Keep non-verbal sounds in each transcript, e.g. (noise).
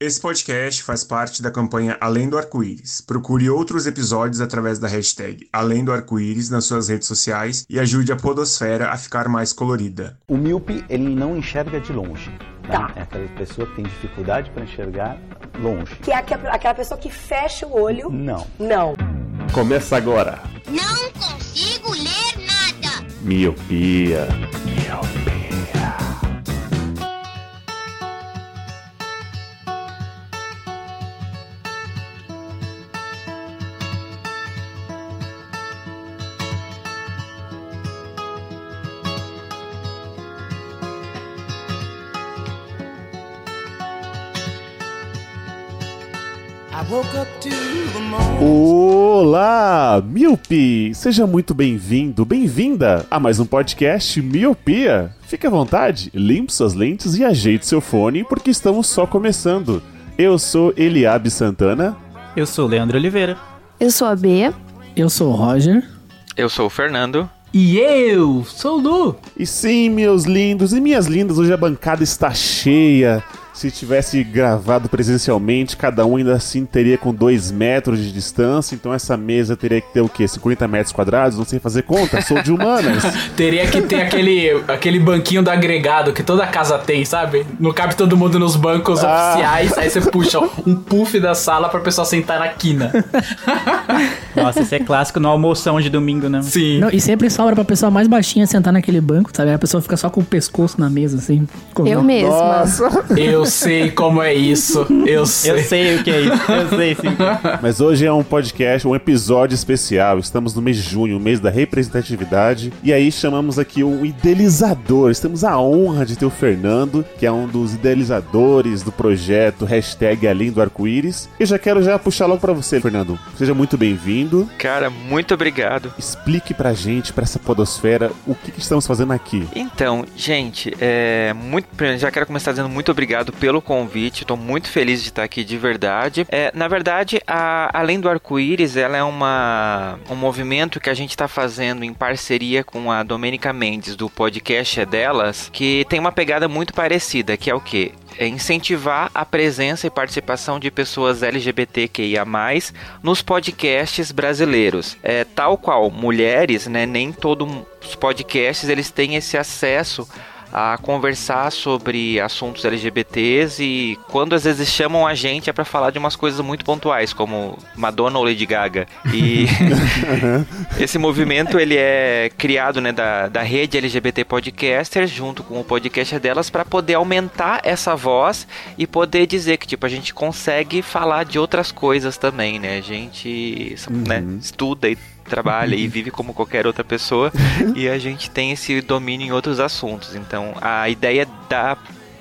Esse podcast faz parte da campanha Além do Arco-Íris. Procure outros episódios através da hashtag Além do Arco-Íris nas suas redes sociais e ajude a podosfera a ficar mais colorida. O míope, ele não enxerga de longe. né? Tá. É aquela pessoa que tem dificuldade para enxergar longe. Que é aquela aquela pessoa que fecha o olho. Não. Não. Começa agora. Não consigo ler nada. Miopia. Olá, Miopi! Seja muito bem-vindo, bem-vinda a mais um podcast Miopia. Fique à vontade, limpe suas lentes e ajeite seu fone, porque estamos só começando. Eu sou Eliabe Santana. Eu sou o Leandro Oliveira. Eu sou a Bea. Eu sou o Roger. Eu sou o Fernando. E eu sou o Lu. E sim, meus lindos e minhas lindas, hoje a bancada está cheia. Se tivesse gravado presencialmente, cada um ainda assim teria com 2 metros de distância. Então essa mesa teria que ter o quê? 50 metros quadrados? Não sei fazer conta, sou de humanas. (laughs) Teria que ter aquele, aquele banquinho do agregado que toda casa tem, sabe? Não cabe todo mundo nos bancos Ah. oficiais, aí você puxa um puff da sala pra pessoa sentar na quina. (laughs) Nossa, esse é clássico no almoção de domingo, né? Sim. Não, e sempre sobra pra pessoa mais baixinha sentar naquele banco, sabe? A pessoa fica só com o pescoço na mesa, assim. Eu mesma. Eu sei como é isso. Eu sei. Eu sei o que é isso. Eu sei sim. Mas hoje é um podcast, um episódio especial. Estamos no mês de junho, mês da representatividade. E aí chamamos aqui um idealizador. Temos a honra de ter o Fernando, que é um dos idealizadores do projeto hashtag Além do Arco-Íris. E já quero já puxar logo pra você, Fernando. Seja muito bem-vindo. Cara, muito obrigado. Explique pra gente, pra essa podosfera, o que, que estamos fazendo aqui. Então, gente, é muito, já quero começar dizendo muito obrigado pelo convite. Estou muito feliz de estar aqui de verdade. É, na verdade, a, além do arco-íris, ela é uma um movimento que a gente está fazendo em parceria com a Domênica Mendes do podcast é delas, que tem uma pegada muito parecida, que é o quê? É incentivar a presença e participação de pessoas LGBTQIA+, nos podcasts brasileiros. É, tal qual mulheres, né, nem todos os podcasts eles têm esse acesso a conversar sobre assuntos LGBTs e quando às vezes chamam a gente é para falar de umas coisas muito pontuais, como Madonna ou Lady Gaga. E (laughs) esse movimento ele é criado né, da, da rede LGBT Podcasters junto com o podcast delas para poder aumentar essa voz e poder dizer que tipo a gente consegue falar de outras coisas também, né? A gente né, estuda e trabalha e (laughs) vive como qualquer outra pessoa e a gente tem esse domínio em outros assuntos. Então, a ideia da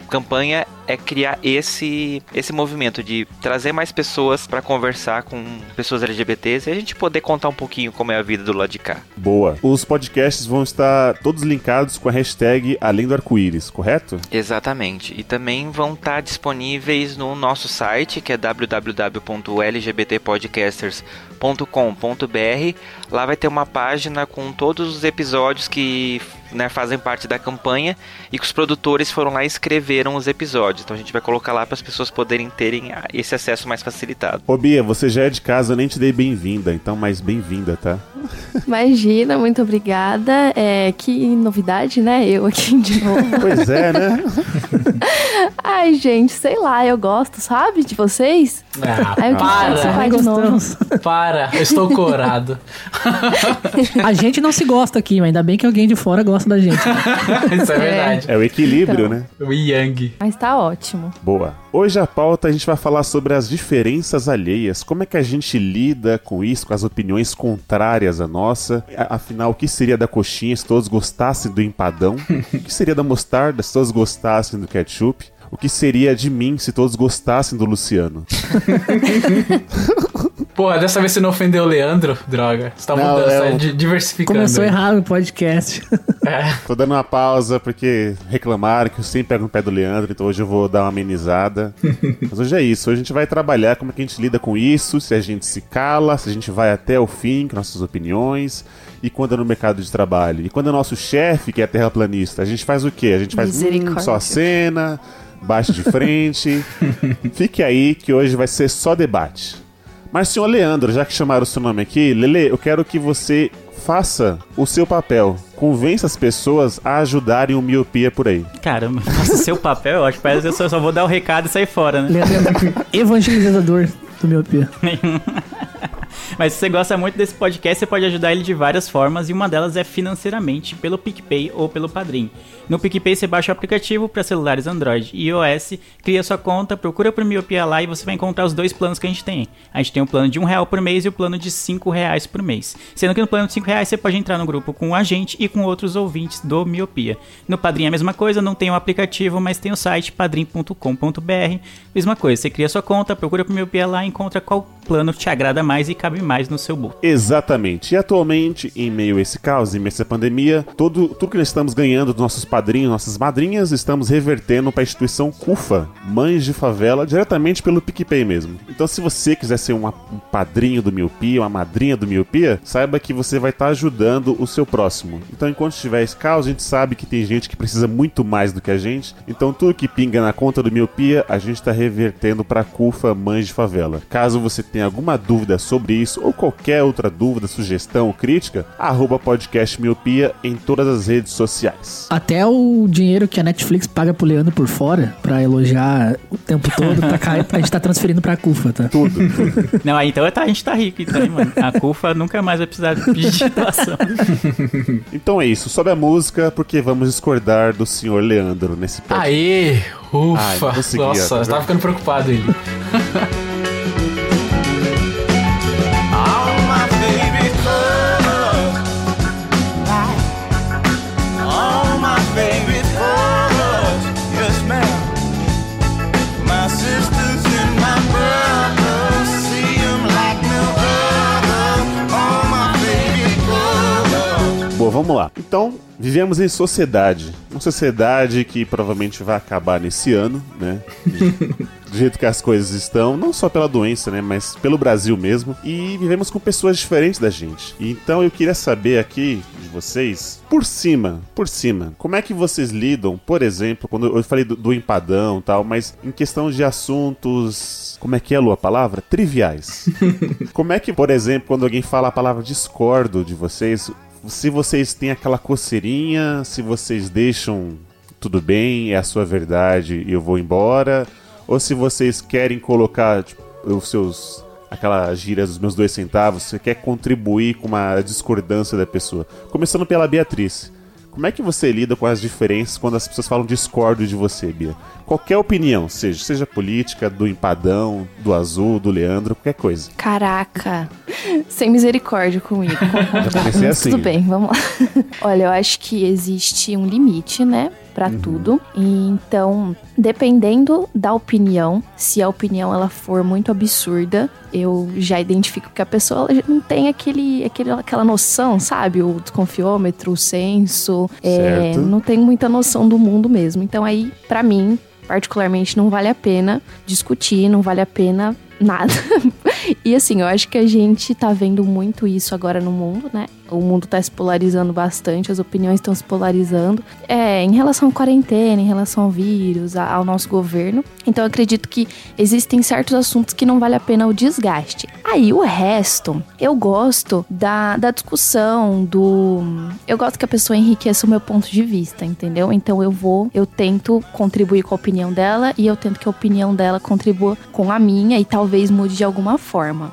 campanha é criar esse esse movimento de trazer mais pessoas para conversar com pessoas LGBTs e a gente poder contar um pouquinho como é a vida do lado de cá. Boa. Os podcasts vão estar todos linkados com a hashtag Além do Arco-Íris, correto? Exatamente. E também vão estar disponíveis no nosso site, que é www.lgbtpodcasters.com.br. Lá vai ter uma página com todos os episódios que né, fazem parte da campanha e que os produtores foram lá e escreveram os episódios. Então a gente vai colocar lá para as pessoas poderem terem esse acesso mais facilitado. Ô Bia, você já é de casa, eu nem te dei bem-vinda, então mais bem-vinda, tá? Imagina, muito obrigada. É, que novidade, né? Eu aqui de novo. Pois é, né? (laughs) Ai, gente, sei lá, eu gosto, sabe? De vocês. Ah, Aí eu para, participar de novo. Para, eu estou corado. (laughs) A gente não se gosta aqui, mas ainda bem que alguém de fora gosta da gente. (laughs) Isso é verdade. É o equilíbrio, Então. né? O Yang. Mas tá ótimo. Boa. Hoje a pauta a gente vai falar sobre as diferenças alheias. Como é que a gente lida com isso, com as opiniões contrárias à nossa? Afinal, o que seria da coxinha se todos gostassem do empadão? (laughs) o que seria da mostarda se todos gostassem do ketchup? O que seria de mim se todos gostassem do Luciano? (laughs) Porra, dessa vez você não ofendeu o Leandro? Droga. Você tá Não, mudando, é você tá di- diversificando. Começou aí. errado o podcast. (laughs) É. Tô dando uma pausa porque reclamaram que eu sempre pego no pé do Leandro, então hoje eu vou dar uma amenizada. (laughs) Mas hoje é isso, hoje a gente vai trabalhar como é que a gente lida com isso, se a gente se cala, se a gente vai até o fim com nossas opiniões, e quando é no mercado de trabalho. E quando é nosso chefe, que é terraplanista, a gente faz o quê? A gente faz hum, só cena, bate de frente. Fique aí que hoje vai ser só debate. Mas, senhor Leandro, já que chamaram o seu nome aqui, Lele, eu quero que você faça o seu papel. Convença as pessoas a ajudarem o miopia por aí. Caramba, faça o seu papel, eu acho que parece que eu só, só vou dar o recado e sair fora, né? Leandro é (laughs) evangelizador do miopia. (laughs) Mas se você gosta muito desse podcast, você pode ajudar ele de várias formas e uma delas é financeiramente, pelo PicPay ou pelo Padrim. No PicPay você baixa o aplicativo para celulares Android e iOS, cria sua conta, procura por Miopia lá e você vai encontrar os dois planos que a gente tem. A gente tem o plano de um real por mês e o plano de cinco reais por mês. Sendo que no plano de cinco reais você pode entrar no grupo com a gente e com outros ouvintes do Miopia. No Padrim é a mesma coisa, não tem o aplicativo, mas tem o site padrim.com.br. Mesma coisa, você cria sua conta, procura por Miopia lá, encontra qual plano te agrada mais e cabe mais no seu bolso. Exatamente. E atualmente, em meio a esse caos, em meio a essa pandemia, todo, tudo que nós estamos ganhando dos nossos padrinhos, nossas madrinhas, estamos revertendo para a instituição CUFA, Mães de Favela, diretamente pelo PicPay mesmo. Então, se você quiser ser uma, um padrinho do Miopia, uma madrinha do Miopia, saiba que você vai estar ajudando o seu próximo. Então, enquanto estiver esse caos, a gente sabe que tem gente que precisa muito mais do que a gente. Então, tudo que pinga na conta do Miopia, a gente está revertendo para a CUFA Mães de Favela. Caso você tenha alguma dúvida sobre isso ou qualquer outra dúvida, sugestão ou crítica, arroba podcast Miopia em todas as redes sociais. Até o dinheiro que a Netflix paga pro Leandro por fora, pra elogiar o tempo todo, pra cá, a gente tá transferindo pra CUFA, tá? Tudo, tudo. (laughs) Não, aí então tá, a gente tá rico, então, hein, mano. A CUFA nunca mais vai precisar de digitação. (laughs) Então é isso, sobe a música porque vamos discordar do senhor Leandro nesse podcast. Aê! Ufa! Ai, consegui, Nossa, tá eu tava ficando preocupado ele. (laughs) vamos lá. Então, vivemos em sociedade. Uma sociedade que provavelmente vai acabar nesse ano, né? (laughs) Do jeito que as coisas estão, não só pela doença, né? Mas pelo Brasil mesmo. E vivemos com pessoas diferentes da gente. Então eu queria saber aqui de vocês, por cima, por cima, como é que vocês lidam, por exemplo, quando eu falei do, do empadão e tal, mas em questão de assuntos. Como é que é, Lu, a palavra? Triviais. (laughs) como é que, por exemplo, quando alguém fala a palavra discordo de vocês, se vocês têm aquela coceirinha, se vocês deixam tudo bem, é a sua verdade e eu vou embora, ou se vocês querem colocar tipo, os seus aquela gíria dos meus dois centavos, você quer contribuir com uma discordância da pessoa. Começando pela Beatriz. Como é que você lida com as diferenças quando as pessoas falam discordo de você, Bia? Qualquer opinião, seja, seja política, do empadão, do azul, do Leandro, qualquer coisa. Caraca, sem misericórdia comigo. (laughs) Já comecei assim. Tudo bem, vamos lá. (laughs) Olha, eu acho que existe um limite, né? Pra tudo. E então, dependendo da opinião, se a opinião ela for muito absurda, eu já identifico que a pessoa não tem aquele, aquele, aquela noção, sabe? O desconfiômetro, o senso. é, não tem muita noção do mundo mesmo. Então, aí, pra mim, particularmente, não vale a pena discutir, não vale a pena nada. (laughs) e assim, eu acho que a gente tá vendo muito isso agora no mundo, né? O mundo tá se polarizando bastante, as opiniões estão se polarizando. É, em relação à quarentena, em relação ao vírus, ao nosso governo. Então eu acredito que existem certos assuntos que não vale a pena o desgaste. Aí o resto, eu gosto da, da discussão, do. Eu gosto que a pessoa enriqueça o meu ponto de vista, entendeu? Então eu vou, eu tento contribuir com a opinião dela e eu tento que a opinião dela contribua com a minha e talvez mude de alguma forma.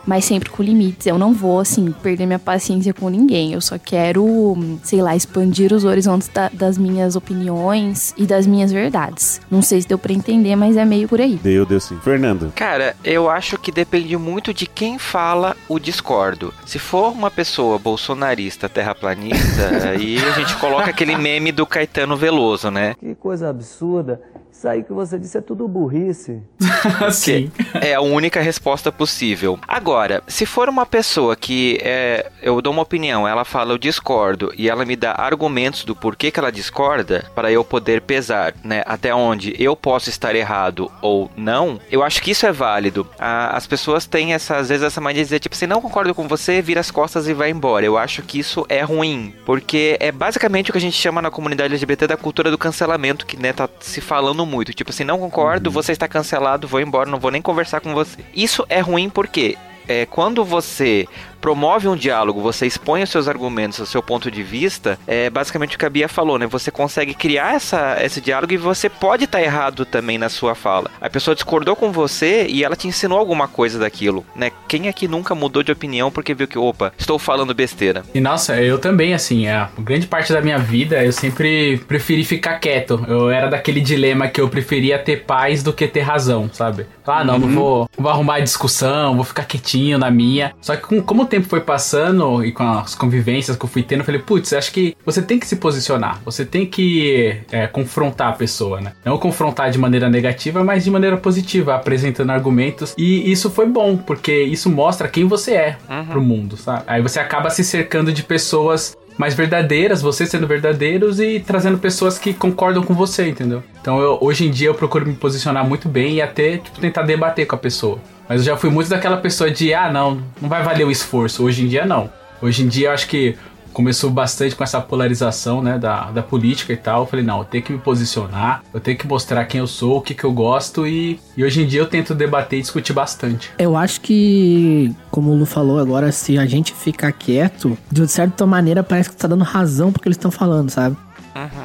Mas sempre com limites. Eu não vou, assim, perder minha paciência com ninguém. Eu só quero, sei lá, expandir os horizontes da- das minhas opiniões e das minhas verdades. Não sei se deu pra entender, mas é meio por aí. Deu, deu sim. Fernando. Cara, eu acho que depende muito de quem fala o discordo. Se for uma pessoa bolsonarista, terraplanista, (laughs) aí a gente coloca aquele meme do Caetano Veloso, né? Que coisa absurda. Isso aí que você disse é tudo burrice. (laughs) Sim. É a única resposta possível. Agora, se for uma pessoa que é, eu dou uma opinião, ela fala eu discordo e ela me dá argumentos do porquê que ela discorda para eu poder pesar, né, até onde eu posso estar errado ou não, eu acho que isso é válido. A- as pessoas têm essa, às vezes essa mania de dizer tipo, se não concordo com você, vira as costas e vai embora. Eu acho que isso é ruim, porque é basicamente o que a gente chama na comunidade LGBT da cultura do cancelamento, que né, tá se falando muito. Tipo assim, não concordo, você está cancelado, vou embora, não vou nem conversar com você. Isso é ruim porque é, quando você promove um diálogo, você expõe os seus argumentos, o seu ponto de vista, é basicamente o que a Bia falou, né? Você consegue criar essa, esse diálogo e você pode estar errado também na sua fala. A pessoa discordou com você e ela te ensinou alguma coisa daquilo, né? Quem aqui nunca mudou de opinião porque viu que, opa, estou falando besteira? E nossa, eu também, assim, a grande parte da minha vida eu sempre preferi ficar quieto. Eu era daquele dilema que eu preferia ter paz do que ter razão, sabe? Ah, não, não vou, vou arrumar discussão, vou ficar quietinho na minha. Só que com, como tempo foi passando e com as convivências que eu fui tendo, eu falei, putz, acho que você tem que se posicionar, você tem que é, confrontar a pessoa, né? Não confrontar de maneira negativa, mas de maneira positiva, apresentando argumentos. E isso foi bom, porque isso mostra quem você é Uhum. pro mundo, sabe? Aí você acaba se cercando de pessoas mais verdadeiras, você sendo verdadeiros e trazendo pessoas que concordam com você, entendeu? Então eu, hoje em dia eu procuro me posicionar muito bem e até tipo, tentar debater com a pessoa. Mas eu já fui muito daquela pessoa de, ah, não, não vai valer o esforço. Hoje em dia não. Hoje em dia eu acho que começou bastante com essa polarização, né, da, da política e tal. Eu falei, não, eu tenho que me posicionar, eu tenho que mostrar quem eu sou, o que, que eu gosto e, e hoje em dia eu tento debater e discutir bastante. Eu acho que, como o Lu falou agora, se a gente ficar quieto, de certa maneira parece que tá dando razão porque eles estão falando, sabe?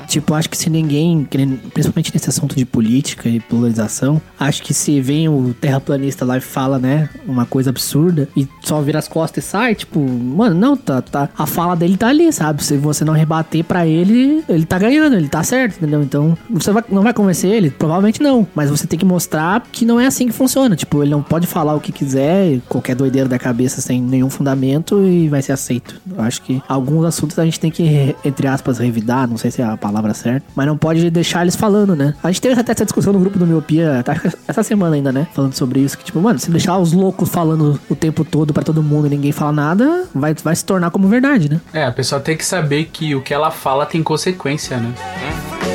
Tipo, acho que se ninguém, principalmente nesse assunto de política e polarização, acho que se vem o terraplanista lá e fala, né, uma coisa absurda e só vira as costas e sai, tipo, mano, não, tá, tá, a fala dele tá ali, sabe? Se você não rebater pra ele, ele tá ganhando, ele tá certo, entendeu? Então, você vai- não vai convencer ele? Provavelmente não, mas você tem que mostrar que não é assim que funciona. Tipo, ele não pode falar o que quiser, qualquer doideira da cabeça sem nenhum fundamento e vai ser aceito. Eu acho que alguns assuntos a gente tem que, re- entre aspas, revidar, não sei se é a palavra certa, mas não pode deixar eles falando, né? A gente teve até essa discussão no grupo do Miopia, acho que essa semana ainda, né? Falando sobre isso, que tipo, mano, se deixar os loucos falando o tempo todo pra todo mundo e ninguém fala nada, vai, vai se tornar como verdade, né? É, a pessoa tem que saber que o que ela fala tem consequência, né? É,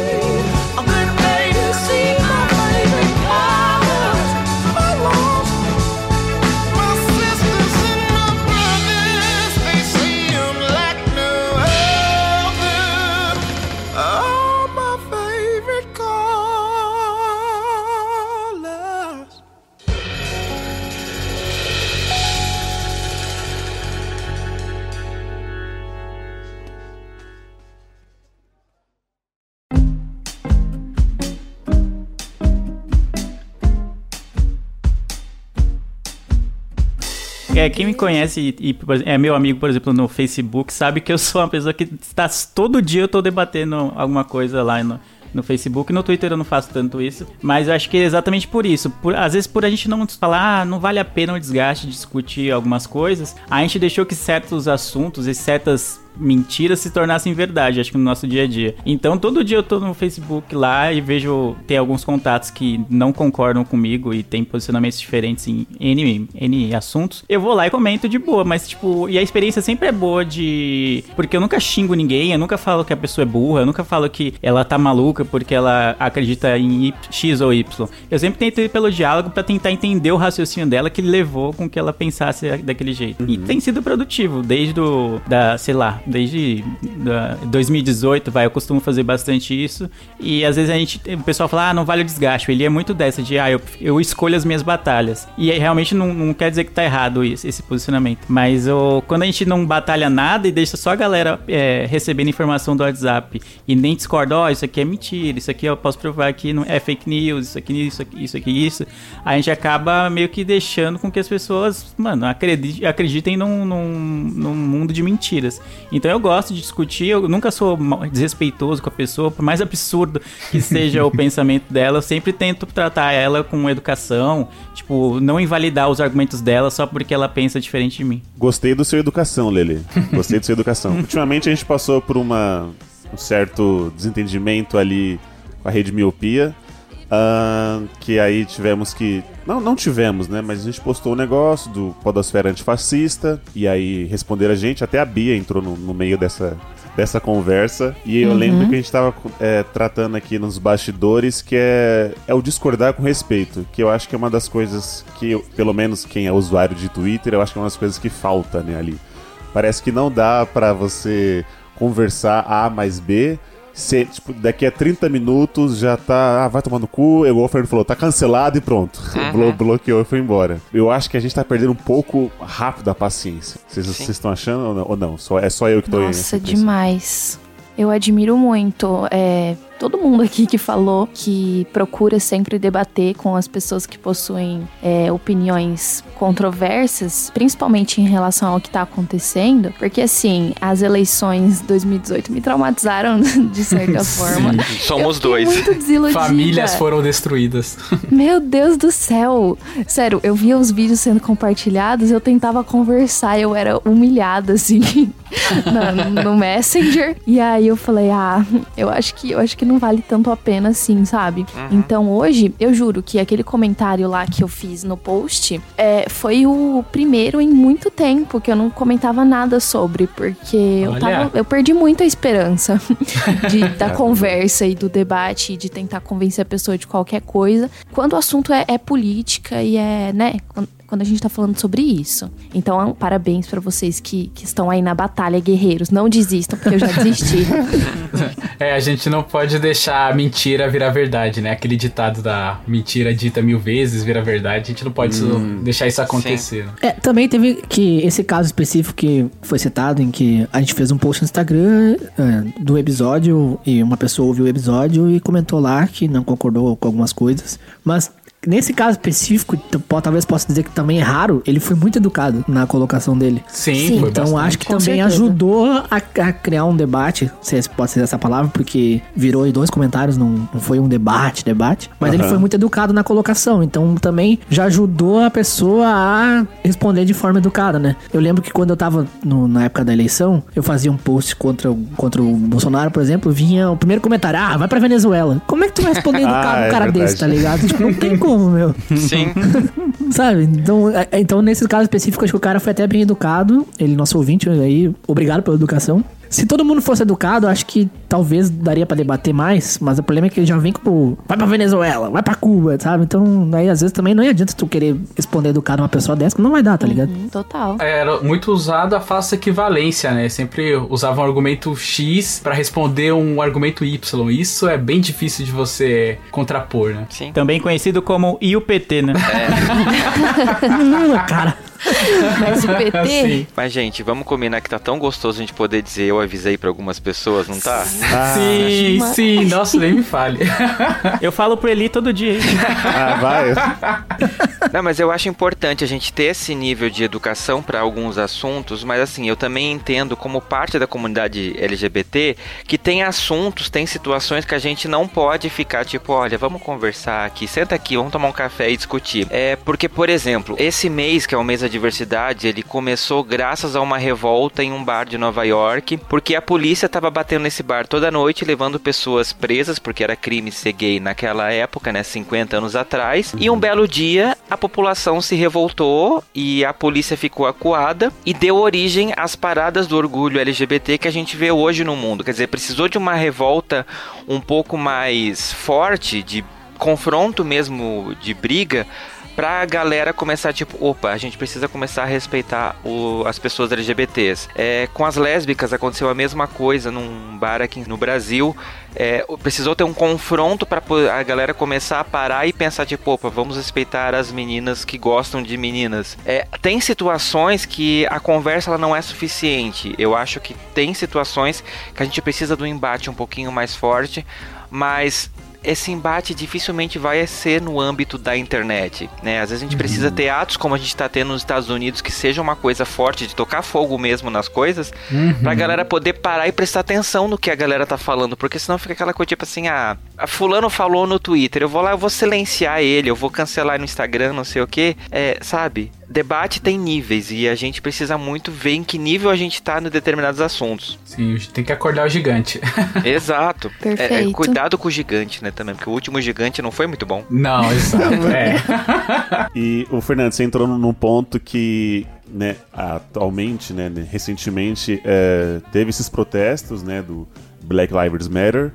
quem me conhece e, e, é meu amigo, por exemplo, no Facebook, sabe que eu sou uma pessoa que está todo dia eu tô debatendo alguma coisa lá no, no Facebook. No Twitter eu não faço tanto isso, mas eu acho que é exatamente por isso. Por, às vezes, por a gente não falar, ah, não vale a pena o desgaste de discutir algumas coisas, a gente deixou que certos assuntos e certas mentiras se tornassem verdade, acho que no nosso dia a dia. Então, todo dia eu tô no Facebook lá e vejo, tem alguns contatos que não concordam comigo e tem posicionamentos diferentes em N, N assuntos. Eu vou lá e comento de boa, mas tipo, e a experiência sempre é boa de. Porque eu nunca xingo ninguém, eu nunca falo que a pessoa é burra, eu nunca falo que ela tá maluca porque ela acredita em y, X ou Y. Eu sempre tento ir pelo diálogo para tentar entender o raciocínio dela que levou com que ela pensasse daquele jeito. E tem sido produtivo, desde o, da, sei lá, desde da 2018, vai, eu costumo fazer bastante isso. E às vezes a gente, o pessoal fala, ah, não vale o desgaste. Ele é muito dessa de, ah, eu, eu escolho as minhas batalhas. E aí, realmente não, não quer dizer que tá errado isso, esse posicionamento. Mas oh, quando a gente não batalha nada e deixa só a galera é, recebendo informação do WhatsApp e nem discorda, ó, oh, isso aqui é mentira, isso aqui eu posso provar que não é fake news, isso aqui, isso aqui, isso aqui, isso. A gente acaba meio que deixando com que as pessoas, mano, acreditem num, num, num mundo de mentiras. Então eu gosto de discutir, eu nunca sou desrespeitoso com a pessoa, por mais absurdo que seja o (laughs) pensamento dela, eu sempre tento tratar ela com educação, tipo, não invalidar os argumentos dela só porque ela pensa diferente de mim. Gostei do seu educação, Lele. Gostei do seu educação. (laughs) Ultimamente a gente passou por uma, um certo desentendimento ali com a rede miopia. Uh, que aí tivemos que. Não, não tivemos, né? Mas a gente postou um negócio do Podosfera Antifascista. E aí responderam a gente, até a Bia entrou no, no meio dessa, dessa conversa. E eu Uhum. lembro que a gente tava é, tratando aqui nos bastidores, que é, é o discordar com respeito. Que eu acho que é uma das coisas que, eu- pelo menos quem é usuário de Twitter, eu acho que é uma das coisas que falta, né, ali. Parece que não dá pra você conversar A mais B cê, tipo, daqui a 30 minutos já tá. Ah, vai tomar no cu. Igual o Fernando falou, tá cancelado e pronto. (laughs) Blo bloqueou e foi embora. Eu acho que a gente tá perdendo um pouco rápido a paciência. Vocês vocês estão achando ou não? Ou não? Só, é só eu que tô Nossa, demais. Eu admiro muito. É, todo mundo aqui que falou que procura sempre debater com as pessoas que possuem é, opiniões controversas, principalmente em relação ao que tá acontecendo, porque assim, as eleições 2018 me traumatizaram (laughs) de certa forma. Somos dois. Famílias foram destruídas. (laughs) Meu Deus do céu! Sério, eu via os vídeos sendo compartilhados, eu tentava conversar, eu era humilhada, assim, (laughs) na- no Messenger. E aí eu falei, ah, eu acho que eu acho que não vale tanto a pena assim, sabe? Então hoje, eu juro que aquele comentário lá que eu fiz no post é, foi o primeiro em muito tempo que eu não comentava nada sobre, porque eu, tava, eu perdi muito a esperança (laughs) de, da conversa e do debate e de tentar convencer a pessoa de qualquer coisa. Quando o assunto é, é política e é, né? Quando, a gente tá falando sobre isso. Então, parabéns pra vocês que, que estão aí na batalha, guerreiros. Não desistam, porque eu já desisti. (laughs) É, a gente não pode deixar a mentira virar verdade, né? Aquele ditado da mentira dita mil vezes vira verdade. A gente não pode isso- deixar isso acontecer. né? É, também teve que esse caso específico que foi citado, em que a gente fez um post no Instagram é, do episódio e uma pessoa ouviu o episódio e comentou lá que não concordou com algumas coisas. Mas nesse caso específico, talvez possa dizer que também é raro, ele foi muito educado na colocação dele. Sim, Sim, foi Então bastante. acho que Com também certeza. ajudou a, a criar um debate, se esse pode ser essa palavra, porque virou dois comentários, não, não foi um debate, debate. Mas ele Aham. foi muito educado na colocação, então também já ajudou a pessoa a responder de forma educada, né? Eu lembro que quando eu tava no- na época da eleição, eu fazia um post contra, o- contra o Bolsonaro, por exemplo, vinha o primeiro comentário, ah, vai pra Venezuela. Como é que tu vai responder (laughs) educado Ah, um é cara verdade. desse, tá ligado? Tipo, não tem como, (laughs) meu. Sim. (laughs) Sabe? Então, é- então, nesse caso específico, acho que o cara foi até bem educado. Ele, nosso ouvinte, aí, obrigado pela educação. Se todo mundo fosse educado, acho que talvez daria pra debater mais, mas o problema é que ele já vem como vai pra Venezuela, vai pra Cuba, sabe? Então, aí às vezes também não adianta tu querer responder educado uma pessoa dessa, que não vai dar, tá ligado? Hum, Total. Era muito usado a falsa equivalência, né? Sempre usava um argumento X pra responder um argumento Y. Isso é bem difícil de você contrapor, né? Sim. Também conhecido como IUPT, né? (laughs) cara. (laughs) Mas o PT. Sim. Mas, gente, vamos combinar que tá tão gostoso a gente poder dizer eu avisei pra algumas pessoas, não tá? sim, sim. Nossa, nem me fale. Eu falo pro Eli todo dia. (laughs) Ah, vai. Não, mas eu acho importante a gente ter esse nível de educação para alguns assuntos, mas assim, eu também entendo como parte da comunidade LGBT que tem assuntos, tem situações que a gente não pode ficar tipo, olha, vamos conversar aqui, senta aqui, vamos tomar um café e discutir. É porque, por exemplo, esse mês que é o mês da diversidade, ele começou graças a uma revolta em um bar de Nova York, porque a polícia tava batendo nesse bar toda noite, levando pessoas presas, porque era crime ser gay naquela época, né, 50 anos atrás. E um belo dia, a população se revoltou e a polícia ficou acuada e deu origem às paradas do orgulho LGBT que a gente vê hoje no mundo. Quer dizer, precisou de uma revolta um pouco mais forte, de confronto mesmo, de briga, pra galera começar, tipo, opa, a gente precisa começar a respeitar o- as pessoas LGBTs. É, com as lésbicas aconteceu a mesma coisa num bar aqui no Brasil. É, precisou ter um confronto po- a galera começar a parar e pensar, tipo, opa, vamos respeitar as meninas que gostam de meninas. É, tem situações que a conversa ela não é suficiente. Eu acho que tem situações que a gente precisa do embate um pouquinho mais forte, mas esse embate dificilmente vai ser no âmbito da internet, né? Às vezes a gente precisa ter atos como a gente tá tendo nos Estados Unidos que seja uma coisa forte de tocar fogo mesmo nas coisas, pra galera poder parar e prestar atenção no que a galera tá falando, porque senão fica aquela coisa tipo assim, ah, a fulano falou no Twitter, eu vou lá, eu vou silenciar ele, eu vou cancelar no Instagram, não sei o que, é, sabe? Debate tem níveis e a gente precisa muito ver em que nível a gente tá em determinados assuntos. Sim, tem que acordar o gigante. (laughs) Exato. É, é, Perfeito. cuidado com o gigante, né, também, porque o último gigante não foi muito bom. Não, exato. (laughs) É. (laughs) E o Fernando, você entrou num ponto que, né, atualmente, né, recentemente, é, teve esses protestos, né, do Black Lives Matter,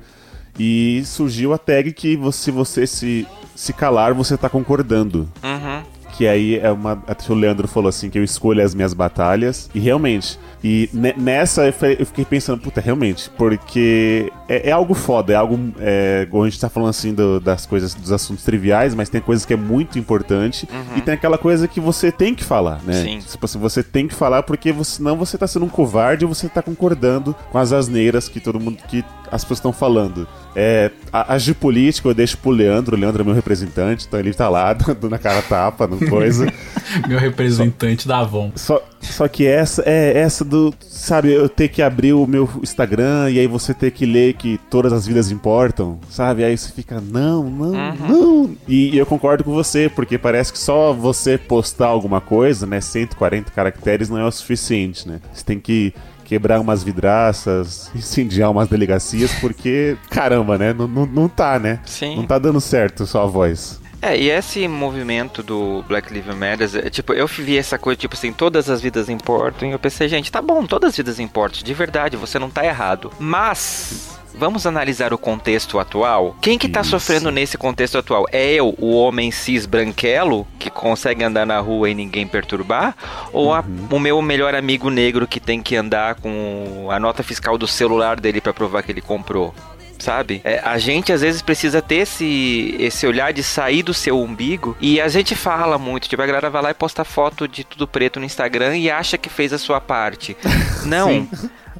e surgiu a tag que você- se você se, se calar, você tá concordando. Uhum. Que aí é uma. Até o Leandro falou assim: que eu escolho as minhas batalhas. E realmente, e nessa eu fiquei pensando, puta, realmente, porque é, é algo foda, é algo. É, a gente tá falando assim do, das coisas, dos assuntos triviais, mas tem coisas que é muito importante uhum. e tem aquela coisa que você tem que falar, né? Sim. Tipo assim, você tem que falar porque você, senão você tá sendo um covarde e você tá concordando com as asneiras que todo mundo. que as pessoas estão falando. É, agir político eu deixo pro Leandro, o Leandro é meu representante, então ele tá lá, (laughs) dando na cara tapa, no coisa. (laughs) meu representante só, da Avon. Só, só que essa é essa do, sabe, eu ter que abrir o meu Instagram e aí você ter que ler que todas as vidas importam, sabe? Aí você fica, não, não, uhum. não. E, e, eu concordo com você, porque parece que só você postar alguma coisa, né, 140 caracteres não é o suficiente, né? Você tem que quebrar umas vidraças, (laughs) incendiar umas delegacias, porque, caramba, né? Não, tá, né? Sim. Não tá dando certo só a voz. É, e esse movimento do Black Lives Matter, é, tipo, eu vi essa coisa, tipo assim, todas as vidas importam, e eu pensei, gente, tá bom, todas as vidas importam, de verdade, você não tá errado. Mas Vamos analisar o contexto atual. Quem que tá Isso. sofrendo nesse contexto atual? É eu, o homem cis branquelo, que consegue andar na rua e ninguém perturbar? Ou a, uhum. o meu melhor amigo negro que tem que andar com a nota fiscal do celular dele para provar que ele comprou? Sabe? É, a gente às vezes precisa ter esse, esse olhar de sair do seu umbigo e a gente fala muito, tipo, a galera vai lá e posta foto de tudo preto no Instagram e acha que fez a sua parte. (laughs) Não.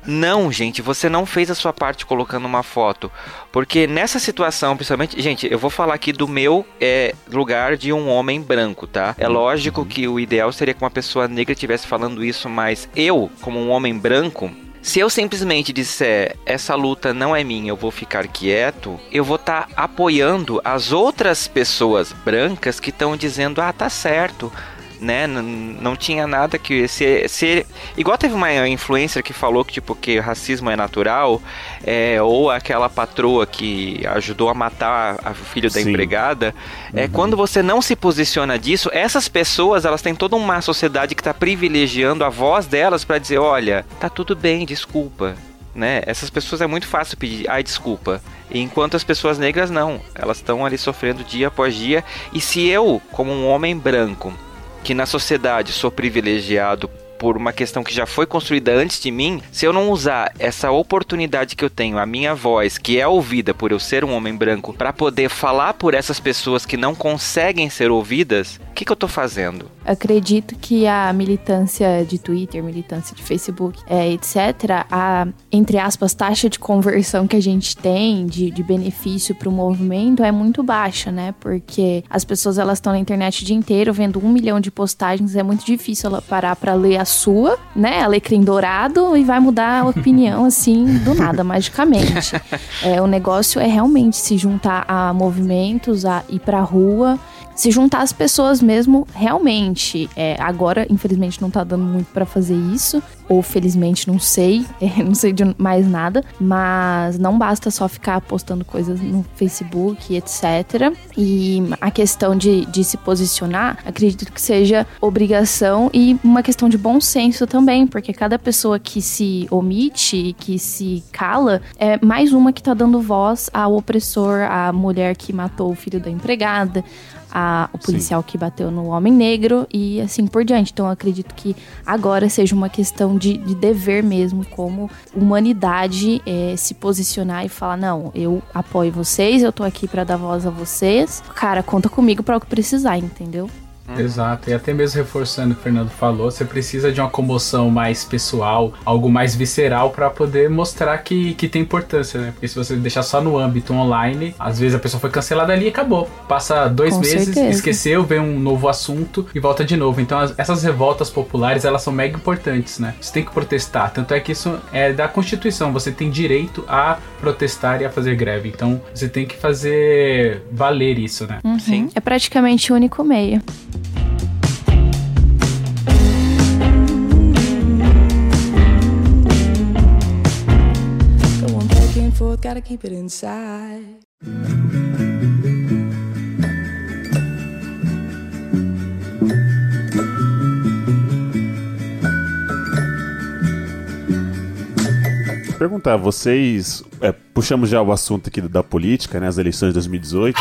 Não, gente, você não fez a sua parte colocando uma foto. Porque nessa situação, principalmente, gente, eu vou falar aqui do meu é, lugar de um homem branco, tá? É lógico que o ideal seria que uma pessoa negra estivesse falando isso, mas eu, como um homem branco, se eu simplesmente disser essa luta não é minha, eu vou ficar quieto, eu vou estar tá apoiando as outras pessoas brancas que estão dizendo: ah, tá certo, né? Não tinha nada que se, se igual teve uma influencer que falou que tipo que racismo é natural, é, ou aquela patroa que ajudou a matar o filho da Sim. empregada, é uhum. quando você não se posiciona disso, essas pessoas elas têm toda uma sociedade que está privilegiando a voz delas para dizer, olha, tá tudo bem, desculpa. Né? Essas pessoas é muito fácil pedir, ai, desculpa. Enquanto as pessoas negras não, elas estão ali sofrendo dia após dia. E se eu, como um homem branco, que na sociedade sou privilegiado por uma questão que já foi construída antes de mim, se eu não usar essa oportunidade que eu tenho, a minha voz, que é ouvida por eu ser um homem branco, para poder falar por essas pessoas que não conseguem ser ouvidas, o que, que eu tô fazendo? Acredito que a militância de Twitter, militância de Facebook, é, etc., a, entre aspas, taxa de conversão que a gente tem de, de benefício para o movimento é muito baixa, né? Porque as pessoas elas estão na internet o dia inteiro vendo um milhão de postagens, é muito difícil ela parar para ler as sua, né? Alecrim dourado e vai mudar a opinião assim do nada, magicamente. (laughs) É, o negócio é realmente se juntar a movimentos, a ir pra rua se juntar as pessoas mesmo, realmente. É, agora, infelizmente, não tá dando muito para fazer isso. Ou felizmente, não sei. (laughs) É, não sei de mais nada. Mas não basta só ficar postando coisas no Facebook, etc. E a questão de, de se posicionar, acredito que seja obrigação e uma questão de bom senso também. Porque cada pessoa que se omite, que se cala, é mais uma que tá dando voz ao opressor, à mulher que matou o filho da empregada a, o policial Sim. que bateu no homem negro e assim por diante. Então acredito que agora seja uma questão de, de dever mesmo, como humanidade, é, se posicionar e falar: não, eu apoio vocês, eu tô aqui para dar voz a vocês. Cara, conta comigo para o que precisar, entendeu? Uhum. Exato, e até mesmo reforçando o que o Fernando falou, você precisa de uma comoção mais pessoal, algo mais visceral para poder mostrar que, que tem importância, né? Porque se você deixar só no âmbito online, às vezes a pessoa foi cancelada ali e acabou. Passa dois Com meses, certeza. esqueceu, vê um novo assunto e volta de novo. Então as, essas revoltas populares, elas são mega importantes, né? Você tem que protestar, tanto é que isso é da Constituição, você tem direito a protestar e a fazer greve. Então você tem que fazer valer isso, né? Uhum. Sim. É praticamente o único meio. Forth, gotta keep it inside. perguntar, vocês. É, puxamos já o assunto aqui da política, né? As eleições de 2018.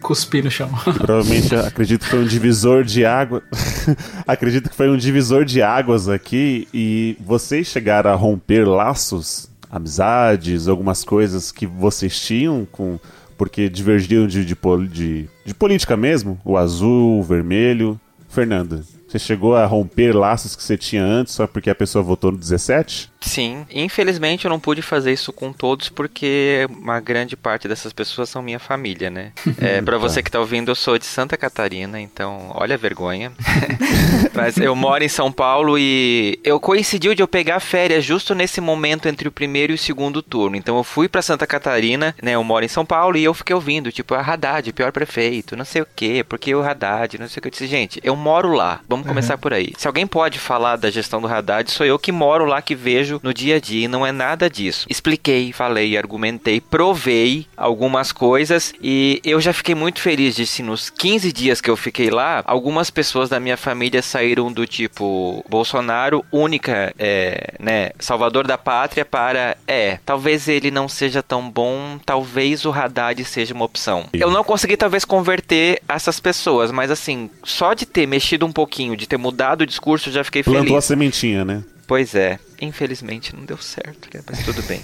Cuspi no chão. Provavelmente (laughs) acredito que foi um divisor de água. (laughs) acredito que foi um divisor de águas aqui e vocês chegaram a romper laços, amizades, algumas coisas que vocês tinham com. Porque divergiam de, de, de, de política mesmo, o azul, o vermelho. Fernanda, você chegou a romper laços que você tinha antes só porque a pessoa votou no 17? Sim, infelizmente eu não pude fazer isso com todos porque uma grande parte dessas pessoas são minha família, né? (laughs) É, para você que tá ouvindo, eu sou de Santa Catarina, então olha a vergonha. (laughs) Mas eu moro em São Paulo e eu coincidiu de eu pegar férias justo nesse momento entre o primeiro e o segundo turno. Então eu fui pra Santa Catarina, né? Eu moro em São Paulo e eu fiquei ouvindo, tipo, a Haddad, pior prefeito, não sei o quê, porque o Haddad, não sei o que. Eu disse, gente, eu moro lá, vamos começar por aí. Se alguém pode falar da gestão do Haddad, sou eu que moro lá, que vejo no dia a dia e não é nada disso. Expliquei, falei, argumentei, provei algumas coisas e eu já fiquei muito feliz de se nos 15 dias que eu fiquei lá, algumas pessoas da minha família saíram do tipo Bolsonaro, única, é, né, salvador da pátria para, é, talvez ele não seja tão bom, talvez o Haddad seja uma opção. Eu não consegui talvez converter essas pessoas, mas assim, só de ter mexido um pouquinho, de ter mudado o discurso, eu já fiquei Plantou a feliz. sementinha, né? Pois é. Infelizmente não deu certo, né? mas tudo bem.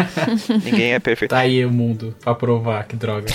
(laughs) Ninguém é perfeito. Tá aí o mundo pra provar que droga.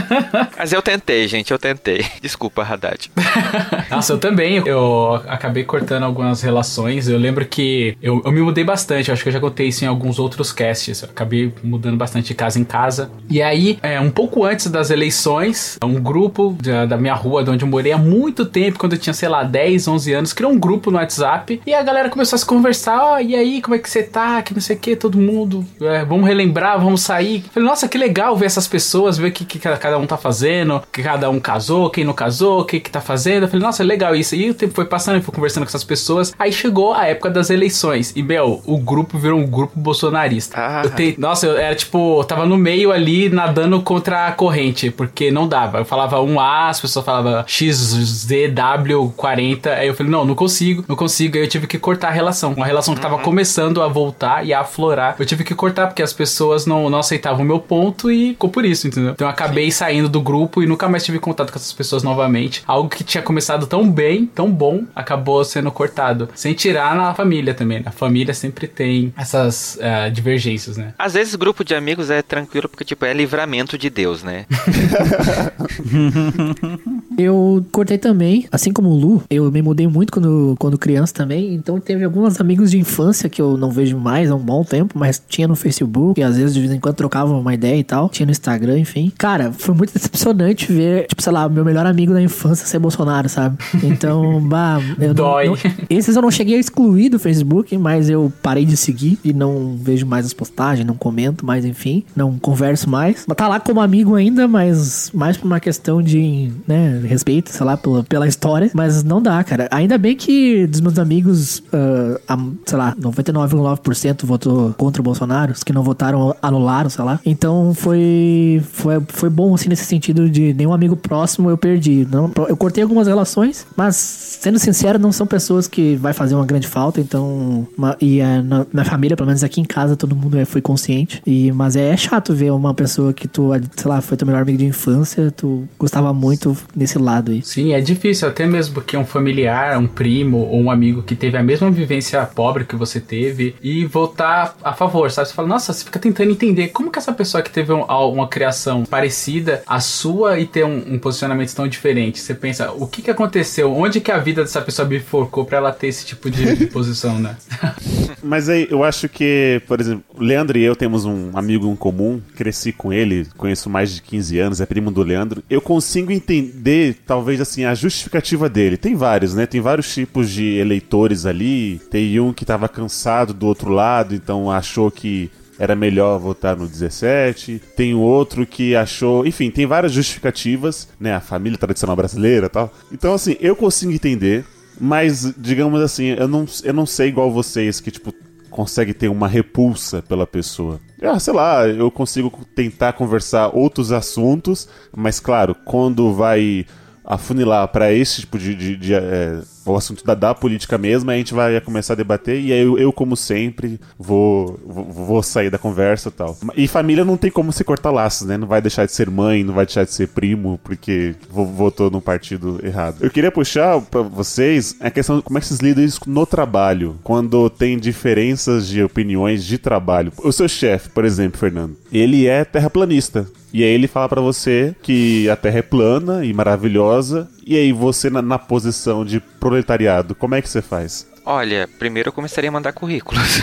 (laughs) Mas eu tentei, gente, eu tentei. Desculpa, Haddad. (laughs) Nossa, eu também. Eu acabei cortando algumas relações. Eu lembro que eu, eu me mudei bastante. Acho que eu já contei isso em alguns outros casts. Eu acabei mudando bastante de casa em casa. E aí, é, um pouco antes das eleições, um grupo da, da minha rua, de onde eu morei há muito tempo, quando eu tinha, sei lá, 10, 11 anos, criou um grupo no WhatsApp. E a galera começou a se conversar. E aí, como é que você tá? Que não sei o que, todo mundo. é, vamos relembrar, vamos sair. Falei, nossa, que legal ver essas pessoas, ver o que, que cada um tá fazendo, que cada um casou, quem não casou, o que que tá fazendo. Eu falei, nossa, é legal isso. E o tempo foi passando, eu fui conversando com essas pessoas. Aí chegou a época das eleições. E, meu, o grupo virou um grupo bolsonarista. Ah. Eu te- nossa, eu era tipo, eu tava no meio ali nadando contra a corrente, porque não dava. Eu falava um A, as pessoas falavam XZW40. Aí eu falei, não, não consigo, não consigo. Aí eu tive que cortar a relação. Uma relação que tava começando a voltar e a aflorar. Eu tive que cortar porque as pessoas não, não aceitavam o meu ponto e ficou por isso, entendeu? Então eu acabei saindo do grupo e nunca mais tive contato com essas pessoas novamente. Algo que tinha começado tão bem, tão bom, acabou sendo cortado. Sem tirar na família também. né? A família sempre tem essas eh, divergências, né? Às vezes grupo de amigos é tranquilo porque, tipo, é livramento de Deus, né? (laughs) Eu cortei também, assim como o Lu, eu me mudei muito quando, quando criança também, então teve alguns amigos de infância que eu não vejo mais há um bom tempo, mas tinha no Facebook, e às vezes de vez em quando trocavam uma ideia e tal, tinha no Instagram, enfim. Cara, foi muito decepcionante ver, tipo, sei lá, meu melhor amigo da infância ser Bolsonaro, sabe? Então, (laughs) bah, eu não- Dói. não- esses eu não cheguei a excluir do Facebook, mas eu parei de seguir e não vejo mais as postagens, não comento mais, enfim, não converso mais. Mas tá lá como amigo ainda, mas mais por uma questão de, né, respeito, sei lá, pela, pela história. Mas não dá, cara. Ainda bem que dos meus amigos, ah, a- sei lá, 99,9% votou contra o Bolsonaro, os que não votaram anularam, sei lá. Então foi, foi, foi bom, assim, nesse sentido de nenhum amigo próximo eu perdi. Não, eu cortei algumas relações, mas sendo sincero, não são pessoas que vai fazer uma grande falta, então. uma- e é, na família, pelo menos aqui em casa, todo mundo é, foi consciente. E, mas é, chato ver uma pessoa que tu, sei lá, foi teu melhor amigo de infância, tu gostava muito nesse lado aí. Sim, é difícil, até mesmo porque um familiar, um primo ou um amigo que teve a mesma vivência pobre que você teve e votar a favor, sabe? Você fala, nossa, você fica tentando entender como que essa pessoa que teve um- uma criação parecida à sua e ter um, um posicionamento tão diferente. Você pensa, o que que aconteceu? Onde que a vida dessa pessoa bifurcou pra ela ter esse tipo de, de posição, né? (laughs) Mas aí eu acho que, por exemplo, Leandro e eu temos um amigo em comum, cresci com ele, conheço mais de 15 anos, é primo do Leandro. Eu consigo entender, talvez assim, a justificativa dele. Tem vários, né? Tem vários tipos de eleitores ali. Tem um que tava cansado do outro lado, então achou que era melhor votar no 17. Tem outro que achou. Enfim, tem várias justificativas, né? A família tradicional brasileira tal. Então, assim, eu consigo entender. Mas, digamos assim, eu não, eu não sei igual vocês que, tipo, consegue ter uma repulsa pela pessoa. Ah, sei lá, eu consigo tentar conversar outros assuntos, mas claro, quando vai afunilar para esse tipo de, de, de, é, o assunto da, da política mesmo, aí a gente vai começar a debater e aí eu, eu como sempre, vou, vou, vou sair da conversa e tal. E família não tem como se cortar laços, né? Não vai deixar de ser mãe, não vai deixar de ser primo, porque votou no partido errado. Eu queria puxar pra vocês a questão de como é que vocês lidam isso no trabalho, quando tem diferenças de opiniões de trabalho. O seu chefe, por exemplo, Fernando, ele é terraplanista. E aí ele fala para você que a Terra é plana e maravilhosa. E aí você na, na posição de proletariado, como é que você faz? Olha, primeiro eu começaria a mandar currículos. (laughs)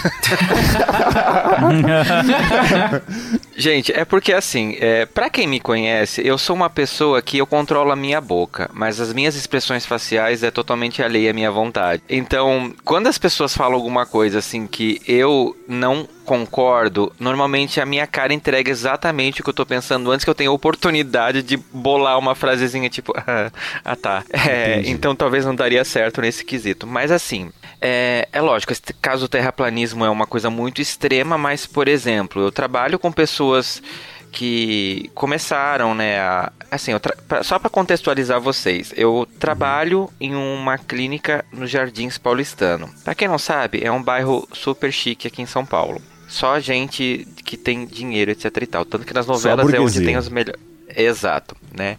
Gente, é porque assim, é, para quem me conhece, eu sou uma pessoa que eu controlo a minha boca, mas as minhas expressões faciais é totalmente alheia à minha vontade. Então, quando as pessoas falam alguma coisa assim que eu não concordo, normalmente a minha cara entrega exatamente o que eu tô pensando antes que eu tenha oportunidade de bolar uma frasezinha tipo, (laughs) ah tá. É, então talvez não daria certo nesse quesito. Mas assim, é, é lógico, esse caso o terraplanismo é uma coisa muito extrema, mas por exemplo, eu trabalho com pessoas que começaram, né, a, assim, pra, só para contextualizar vocês, eu trabalho em uma clínica no Jardins Paulistano. Para quem não sabe, é um bairro super chique aqui em São Paulo só gente que tem dinheiro, etc e tal. Tanto que nas novelas é onde tem os melhores. Exato, né?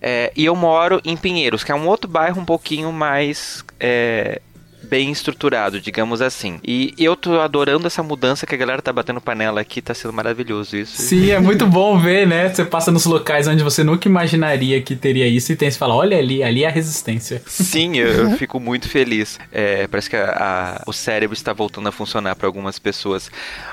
É, e eu moro em Pinheiros, que é um outro bairro um pouquinho mais é, bem estruturado, digamos assim. E eu tô adorando essa mudança que a galera tá batendo panela aqui, tá sendo maravilhoso isso. Sim, é muito bom ver, né? Você passa nos locais onde você nunca imaginaria que teria isso e tem, você fala, olha ali, ali é a resistência. (laughs) Sim, eu, eu fico muito feliz. É, parece que a, a, o cérebro está voltando a funcionar para algumas pessoas.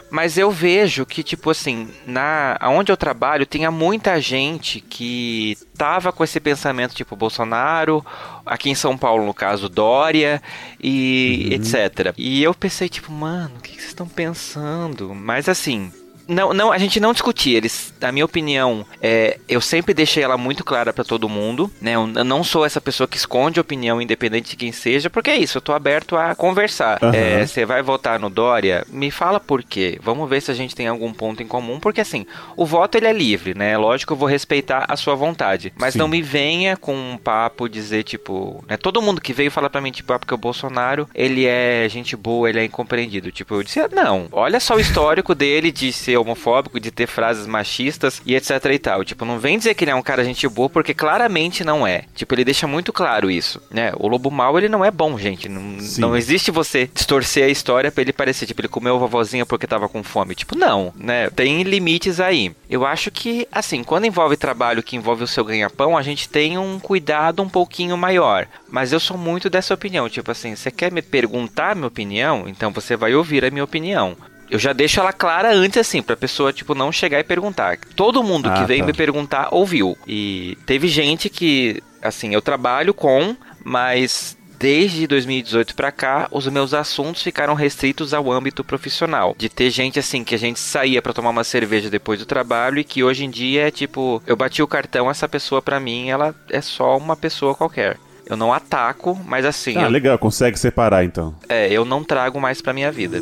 Mas eu vejo que, tipo assim, na onde eu trabalho, tinha muita gente que tava com esse pensamento, tipo, Bolsonaro, aqui em São Paulo, no caso, Dória e uhum. etc. E eu pensei, tipo, mano, o que vocês estão pensando? Mas assim, não, não, a gente não discutia. Eles, na minha opinião, é, eu sempre deixei ela muito clara para todo mundo, né? Eu não sou essa pessoa que esconde opinião, independente de quem seja, porque é isso, eu tô aberto a conversar. Uhum. É, você vai votar no Dória? Me fala por quê. Vamos ver se a gente tem algum ponto em comum, porque assim, o voto ele é livre, né? Lógico, eu vou respeitar a sua vontade, mas Sim. não me venha com um papo dizer tipo, né? Todo mundo que veio falar para mim tipo, ah, porque o Bolsonaro ele é gente boa, ele é incompreendido. Tipo, eu disse, não. Olha só o histórico dele de ser homofóbico, de ter frases machistas e etc e tal. Tipo, não vem dizer que ele é um cara gente boa, porque claramente não é. Tipo, ele deixa muito claro isso, né? O lobo mal, ele não é bom, gente. Não, não existe você distorcer a história para ele parecer, tipo, ele comeu a vovozinha porque tava com fome. Tipo, não, né? Tem limites aí. Eu acho que, assim, quando envolve trabalho que envolve o seu ganha-pão, a gente tem um cuidado um pouquinho maior. Mas eu sou muito dessa opinião. Tipo assim, você quer me perguntar a minha opinião? Então você vai ouvir a minha opinião eu já deixo ela clara antes, assim, pra pessoa, tipo, não chegar e perguntar. Todo mundo ah, que veio tá. me perguntar ouviu. E teve gente que, assim, eu trabalho com, mas desde 2018 para cá, os meus assuntos ficaram restritos ao âmbito profissional. De ter gente assim que a gente saía para tomar uma cerveja depois do trabalho e que hoje em dia é tipo, eu bati o cartão, essa pessoa para mim, ela é só uma pessoa qualquer. Eu não ataco, mas assim. Ah, eu... legal, consegue separar então. É, eu não trago mais pra minha vida.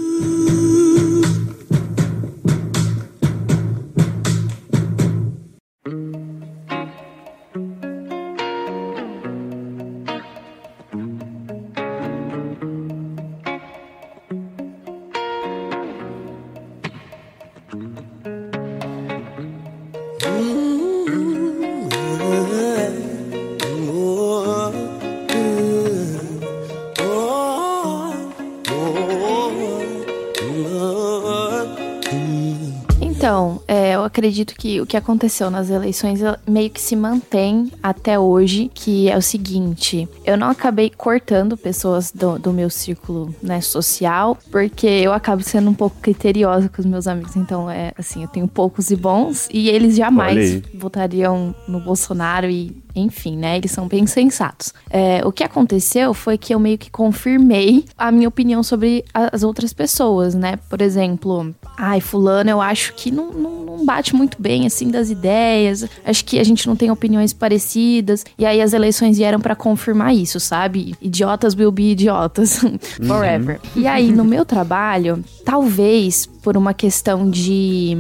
Acredito que o que aconteceu nas eleições meio que se mantém até hoje, que é o seguinte: eu não acabei cortando pessoas do, do meu círculo né, social, porque eu acabo sendo um pouco criteriosa com os meus amigos. Então, é assim, eu tenho poucos e bons, e eles jamais votariam no Bolsonaro e enfim, né? Eles são bem sensatos. É, o que aconteceu foi que eu meio que confirmei a minha opinião sobre as outras pessoas, né? Por exemplo, ai, fulano, eu acho que não, não, não bate muito bem, assim, das ideias. Acho que a gente não tem opiniões parecidas. E aí as eleições vieram para confirmar isso, sabe? Idiotas will be idiotas (laughs) forever. Uhum. E aí, no meu trabalho, talvez por uma questão de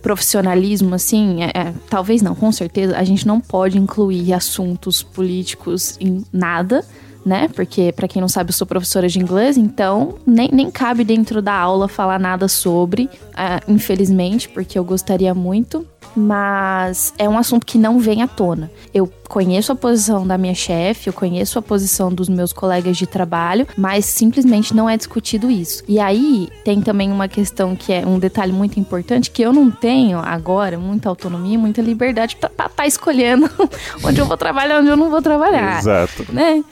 profissionalismo, assim, é, é, talvez não, com certeza, a gente não pode incluir assuntos políticos em nada né? Porque, para quem não sabe, eu sou professora de inglês, então nem, nem cabe dentro da aula falar nada sobre, uh, infelizmente, porque eu gostaria muito mas é um assunto que não vem à tona. Eu conheço a posição da minha chefe, eu conheço a posição dos meus colegas de trabalho, mas simplesmente não é discutido isso. E aí tem também uma questão que é um detalhe muito importante que eu não tenho agora muita autonomia, muita liberdade para estar tá escolhendo (laughs) onde eu vou trabalhar, onde eu não vou trabalhar. Exato. Né?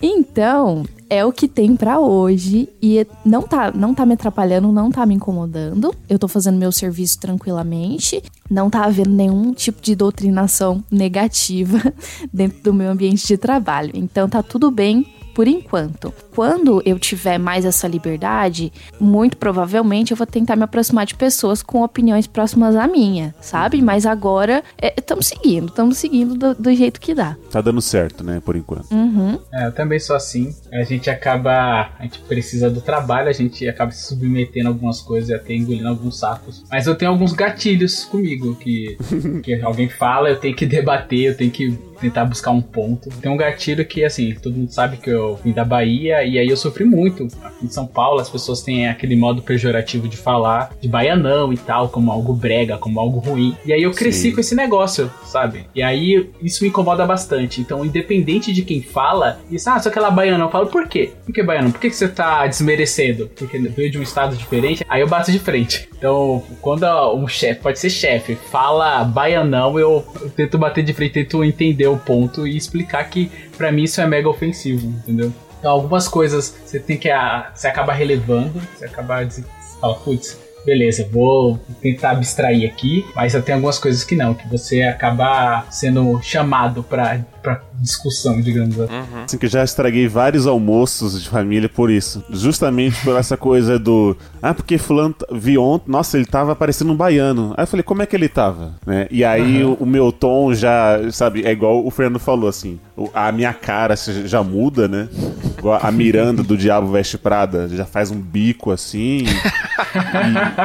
Então, é o que tem para hoje e não tá, não tá me atrapalhando, não tá me incomodando. Eu tô fazendo meu serviço tranquilamente, não tá havendo nenhum tipo de doutrinação negativa (laughs) dentro do meu ambiente de trabalho. Então tá tudo bem por enquanto. Quando eu tiver mais essa liberdade, muito provavelmente eu vou tentar me aproximar de pessoas com opiniões próximas à minha, sabe? Mas agora estamos é, seguindo, estamos seguindo do, do, jeito que dá. Tá dando certo, né, por enquanto. Uhum. É, eu também sou assim. A gente acaba. A gente precisa do trabalho, a gente acaba se submetendo a algumas coisas e até engolindo alguns sacos. Mas eu tenho alguns gatilhos comigo que, (laughs) que alguém fala, eu tenho que debater, eu tenho que tentar buscar um ponto. Tem um gatilho que, assim, todo mundo sabe que eu vim da Bahia e aí eu sofri muito. Aqui em São Paulo, as pessoas têm aquele modo pejorativo de falar de baianão e tal, como algo brega, como algo ruim. E aí eu cresci Sim. com esse negócio, sabe? E aí isso me incomoda bastante. Então, independente de quem fala, diz, ah, só aquela baianão. Eu falo, por quê? Por que baianão? Por que, que você tá desmerecendo? Porque veio de um estado diferente. Aí eu bato de frente. Então, quando um chefe, pode ser chefe, fala baianão, eu, eu tento bater de frente, tento entender o ponto e explicar que para mim isso é mega ofensivo, entendeu? Então algumas coisas você tem que a, você acaba relevando, você acaba você fala, putz, beleza, vou tentar abstrair aqui, mas tem algumas coisas que não, que você acaba sendo chamado para para discussão, digamos assim. Uhum. assim. que já estraguei vários almoços de família por isso. Justamente por essa coisa do. Ah, porque fulano vi ontem, nossa, ele tava parecendo um baiano. Aí eu falei, como é que ele tava? Né? E aí uhum. o, o, meu tom já, sabe, é igual o Fernando falou, assim. A minha cara já muda, né? Igual a Miranda do Diabo Veste Prada já faz um bico assim. (laughs)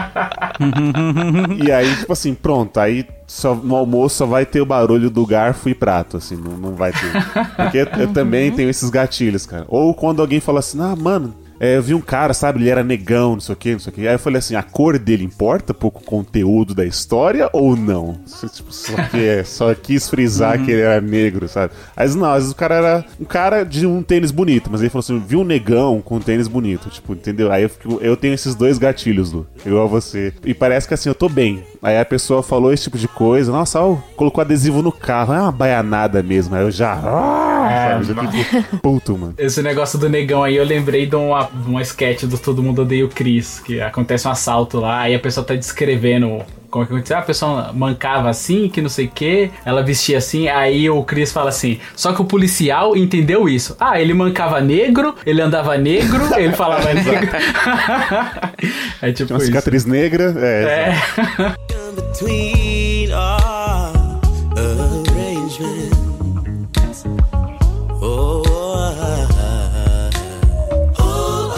e... aí, tipo assim, pronto, aí só, no almoço só vai ter o barulho do garfo e prato, assim, não, não vai ter. Porque eu, eu também tenho esses gatilhos, cara. Ou quando alguém fala assim, ah, mano, é, eu vi um cara, sabe, ele era negão, não sei o que, não sei o que. Aí eu falei assim, a cor dele importa pouco o conteúdo da história ou não? Tipo, só, que, só quis frisar uhum. que ele era negro, sabe? Mas não, às vezes o cara era um cara de um tênis bonito, mas ele falou assim, viu um negão com um tênis bonito, tipo, entendeu? Aí eu, fico, eu tenho esses dois gatilhos, Lu, igual a você. E parece que assim, eu tô bem. Aí a pessoa falou esse tipo de coisa, nossa, ó, colocou adesivo no carro, é uma baianada mesmo. Aí eu já... Ah, é, sabe, já fico puto, mano. Esse negócio do negão aí, eu lembrei de uma uma sketch do Todo Mundo Odeia o Chris, que acontece um assalto lá, aí a pessoa tá descrevendo como é que aconteceu? A pessoa mancava assim, que não sei o que, ela vestia assim, aí o Chris fala assim, só que o policial entendeu isso. Ah, ele mancava negro, ele andava negro, (laughs) ele falava negro. (laughs) é tipo Tinha uma cicatriz negra, é. é. (laughs)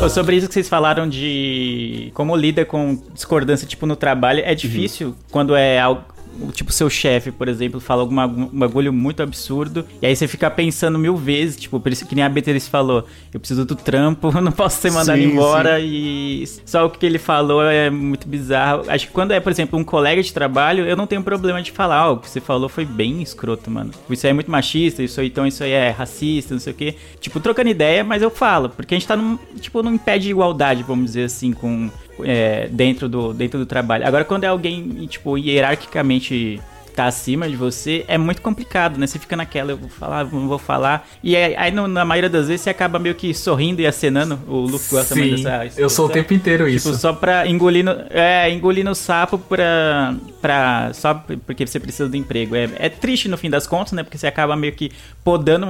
Sobre isso que vocês falaram de como lida com discordância, tipo, no trabalho, é difícil uhum. quando é algo tipo, seu chefe, por exemplo, fala alguma, um bagulho muito absurdo, e aí você fica pensando mil vezes, tipo, por isso que nem a Beatriz falou, eu preciso do trampo, (laughs) não posso ser mandado sim, embora, sim. e só o que ele falou é muito bizarro. Acho que quando é, por exemplo, um colega de trabalho, eu não tenho problema de falar, ó, oh, o que você falou foi bem escroto, mano. Isso aí é muito machista, isso aí, então isso aí é racista, não sei o quê. Tipo, trocando ideia, mas eu falo, porque a gente tá num, tipo, num pé de igualdade, vamos dizer assim, com é, dentro, do, dentro do trabalho. Agora, quando é alguém, tipo, hierarquicamente tá acima de você, é muito complicado, né? Você fica naquela, eu vou falar, não vou falar. E aí, aí no, na maioria das vezes, você acaba meio que sorrindo e acenando. O Luke gosta Sim, muito dessa. Eu sou o tempo inteiro tipo, isso. só pra engolir no, é, engolir no sapo pra, pra, só porque você precisa do emprego. É, é triste no fim das contas, né? Porque você acaba meio que podando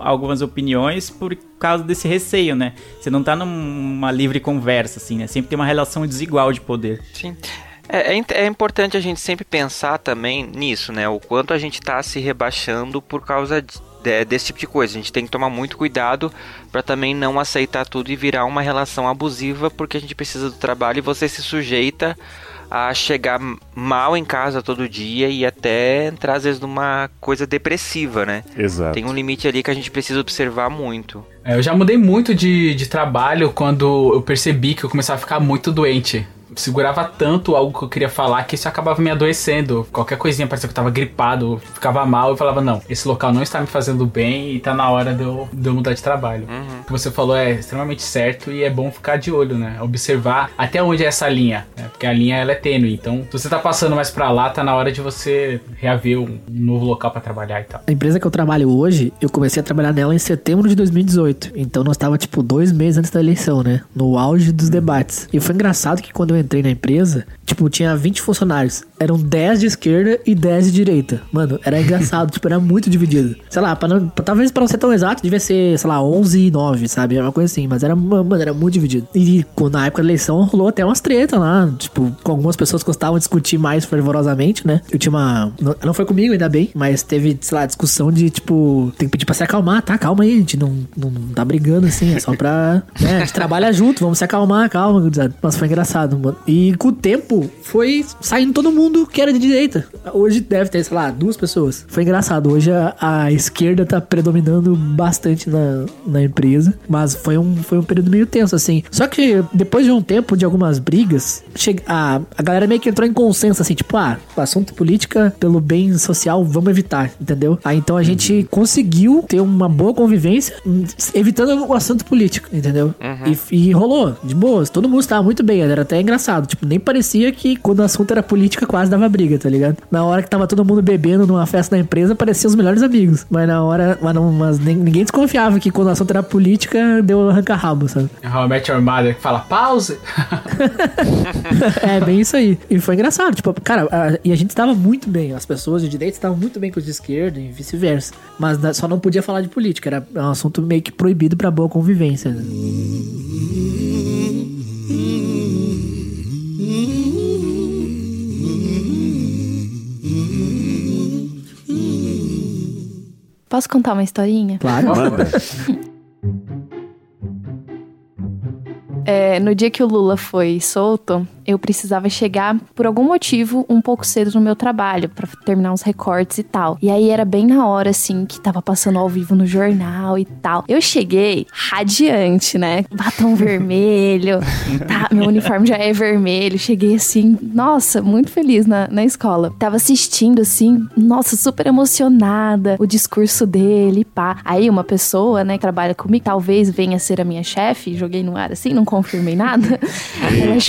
algumas opiniões por causa desse receio, né? Você não tá numa livre conversa, assim, né? Sempre tem uma relação desigual de poder. Sim. É, é, é, importante a gente sempre pensar também nisso, né? O quanto a gente está se rebaixando por causa de, de- desse tipo de coisa. A gente tem que tomar muito cuidado para também não aceitar tudo e virar uma relação abusiva, porque a gente precisa do trabalho e você se sujeita a chegar mal em casa todo dia e até entrar às vezes numa coisa depressiva, né? Exato. Tem um limite ali que a gente precisa observar muito. É, Eu já mudei muito de, de trabalho quando eu percebi que eu começava a ficar muito doente. Segurava tanto algo que eu queria falar que isso acabava me adoecendo. Qualquer coisinha parecia que eu tava gripado, ficava mal. Eu falava, não, esse local não está me fazendo bem e tá na hora de eu, de eu mudar de trabalho. O que você falou é extremamente certo e é bom ficar de olho, né? Observar até onde é essa linha, né? Porque a linha ela é tênue. Então, se você tá passando mais pra lá, tá na hora de você reaver um, novo local pra trabalhar e tal. A empresa que eu trabalho hoje, eu comecei a trabalhar nela em setembro de 2018. Então nós tava tipo dois meses antes da eleição, né? No auge dos debates. E foi engraçado que quando eu entrei na empresa, tipo, tinha 20 funcionários. Eram 10 de esquerda e 10 de direita. Mano, era engraçado, (laughs) tipo, era muito dividido. Sei lá, pra não, talvez pra não ser tão exato, devia ser, sei lá, 11 e 9, sabe? Era uma coisa assim, mas era, mano, era muito dividido. E na época da eleição rolou até umas tretas lá, tipo, com algumas pessoas que gostavam de discutir mais fervorosamente, né? Eu tinha uma. Não, foi comigo, ainda bem, mas teve, sei lá, discussão de, tipo, tem que pedir pra se acalmar, tá? Calma aí, a gente não, não, tá brigando assim, é só pra. (laughs) Né? A gente trabalha junto, vamos se acalmar, calma. Mas foi engraçado, mano. E com o tempo, foi saindo todo mundo que era de direita. Hoje deve ter, sei lá, duas pessoas. Foi engraçado. Hoje a, a esquerda tá predominando bastante na, na empresa. Mas foi um, foi um período meio tenso, assim. Só que depois de um tempo de algumas brigas, chega, a, a galera meio que entrou em consenso, assim, tipo, ah, o assunto política pelo bem social, vamos evitar, entendeu? Aí então a gente conseguiu ter uma boa convivência, hum, evitando o assunto político, entendeu? E, e rolou, de boas, todo mundo estava muito bem, era até engraçado. Tipo, nem parecia que quando o assunto era política quase dava briga, tá ligado? Na hora que tava todo mundo bebendo numa festa da empresa, pareciam os melhores amigos. Mas na hora, mas, não, mas ninguém desconfiava que quando o assunto era política, deu arranca-rabo, sabe? How I Met Your Mother que fala pause. (laughs) é, bem isso aí. E foi engraçado, tipo, cara, a- e a gente tava muito bem. As pessoas de direita estavam muito bem com os de esquerda e vice-versa. Mas só não podia falar de política, era um assunto meio que proibido pra boa convivência. né? Posso contar uma historinha? Claro. Manda. É, no dia que o Lula foi solto, eu precisava chegar, por algum motivo, um pouco cedo no meu trabalho, pra terminar uns recortes e tal. E aí era bem na hora, assim, que tava passando ao vivo no jornal e tal. Eu cheguei radiante, né? Batom (laughs) vermelho, tá? Meu uniforme já é vermelho. Cheguei assim, nossa, muito feliz na, na escola. Tava assistindo, assim, nossa, super emocionada, o discurso dele, pá. Aí uma pessoa, né, que trabalha comigo, talvez venha ser a minha chefe, joguei no ar assim, não confirmei nada. Ela é Eita.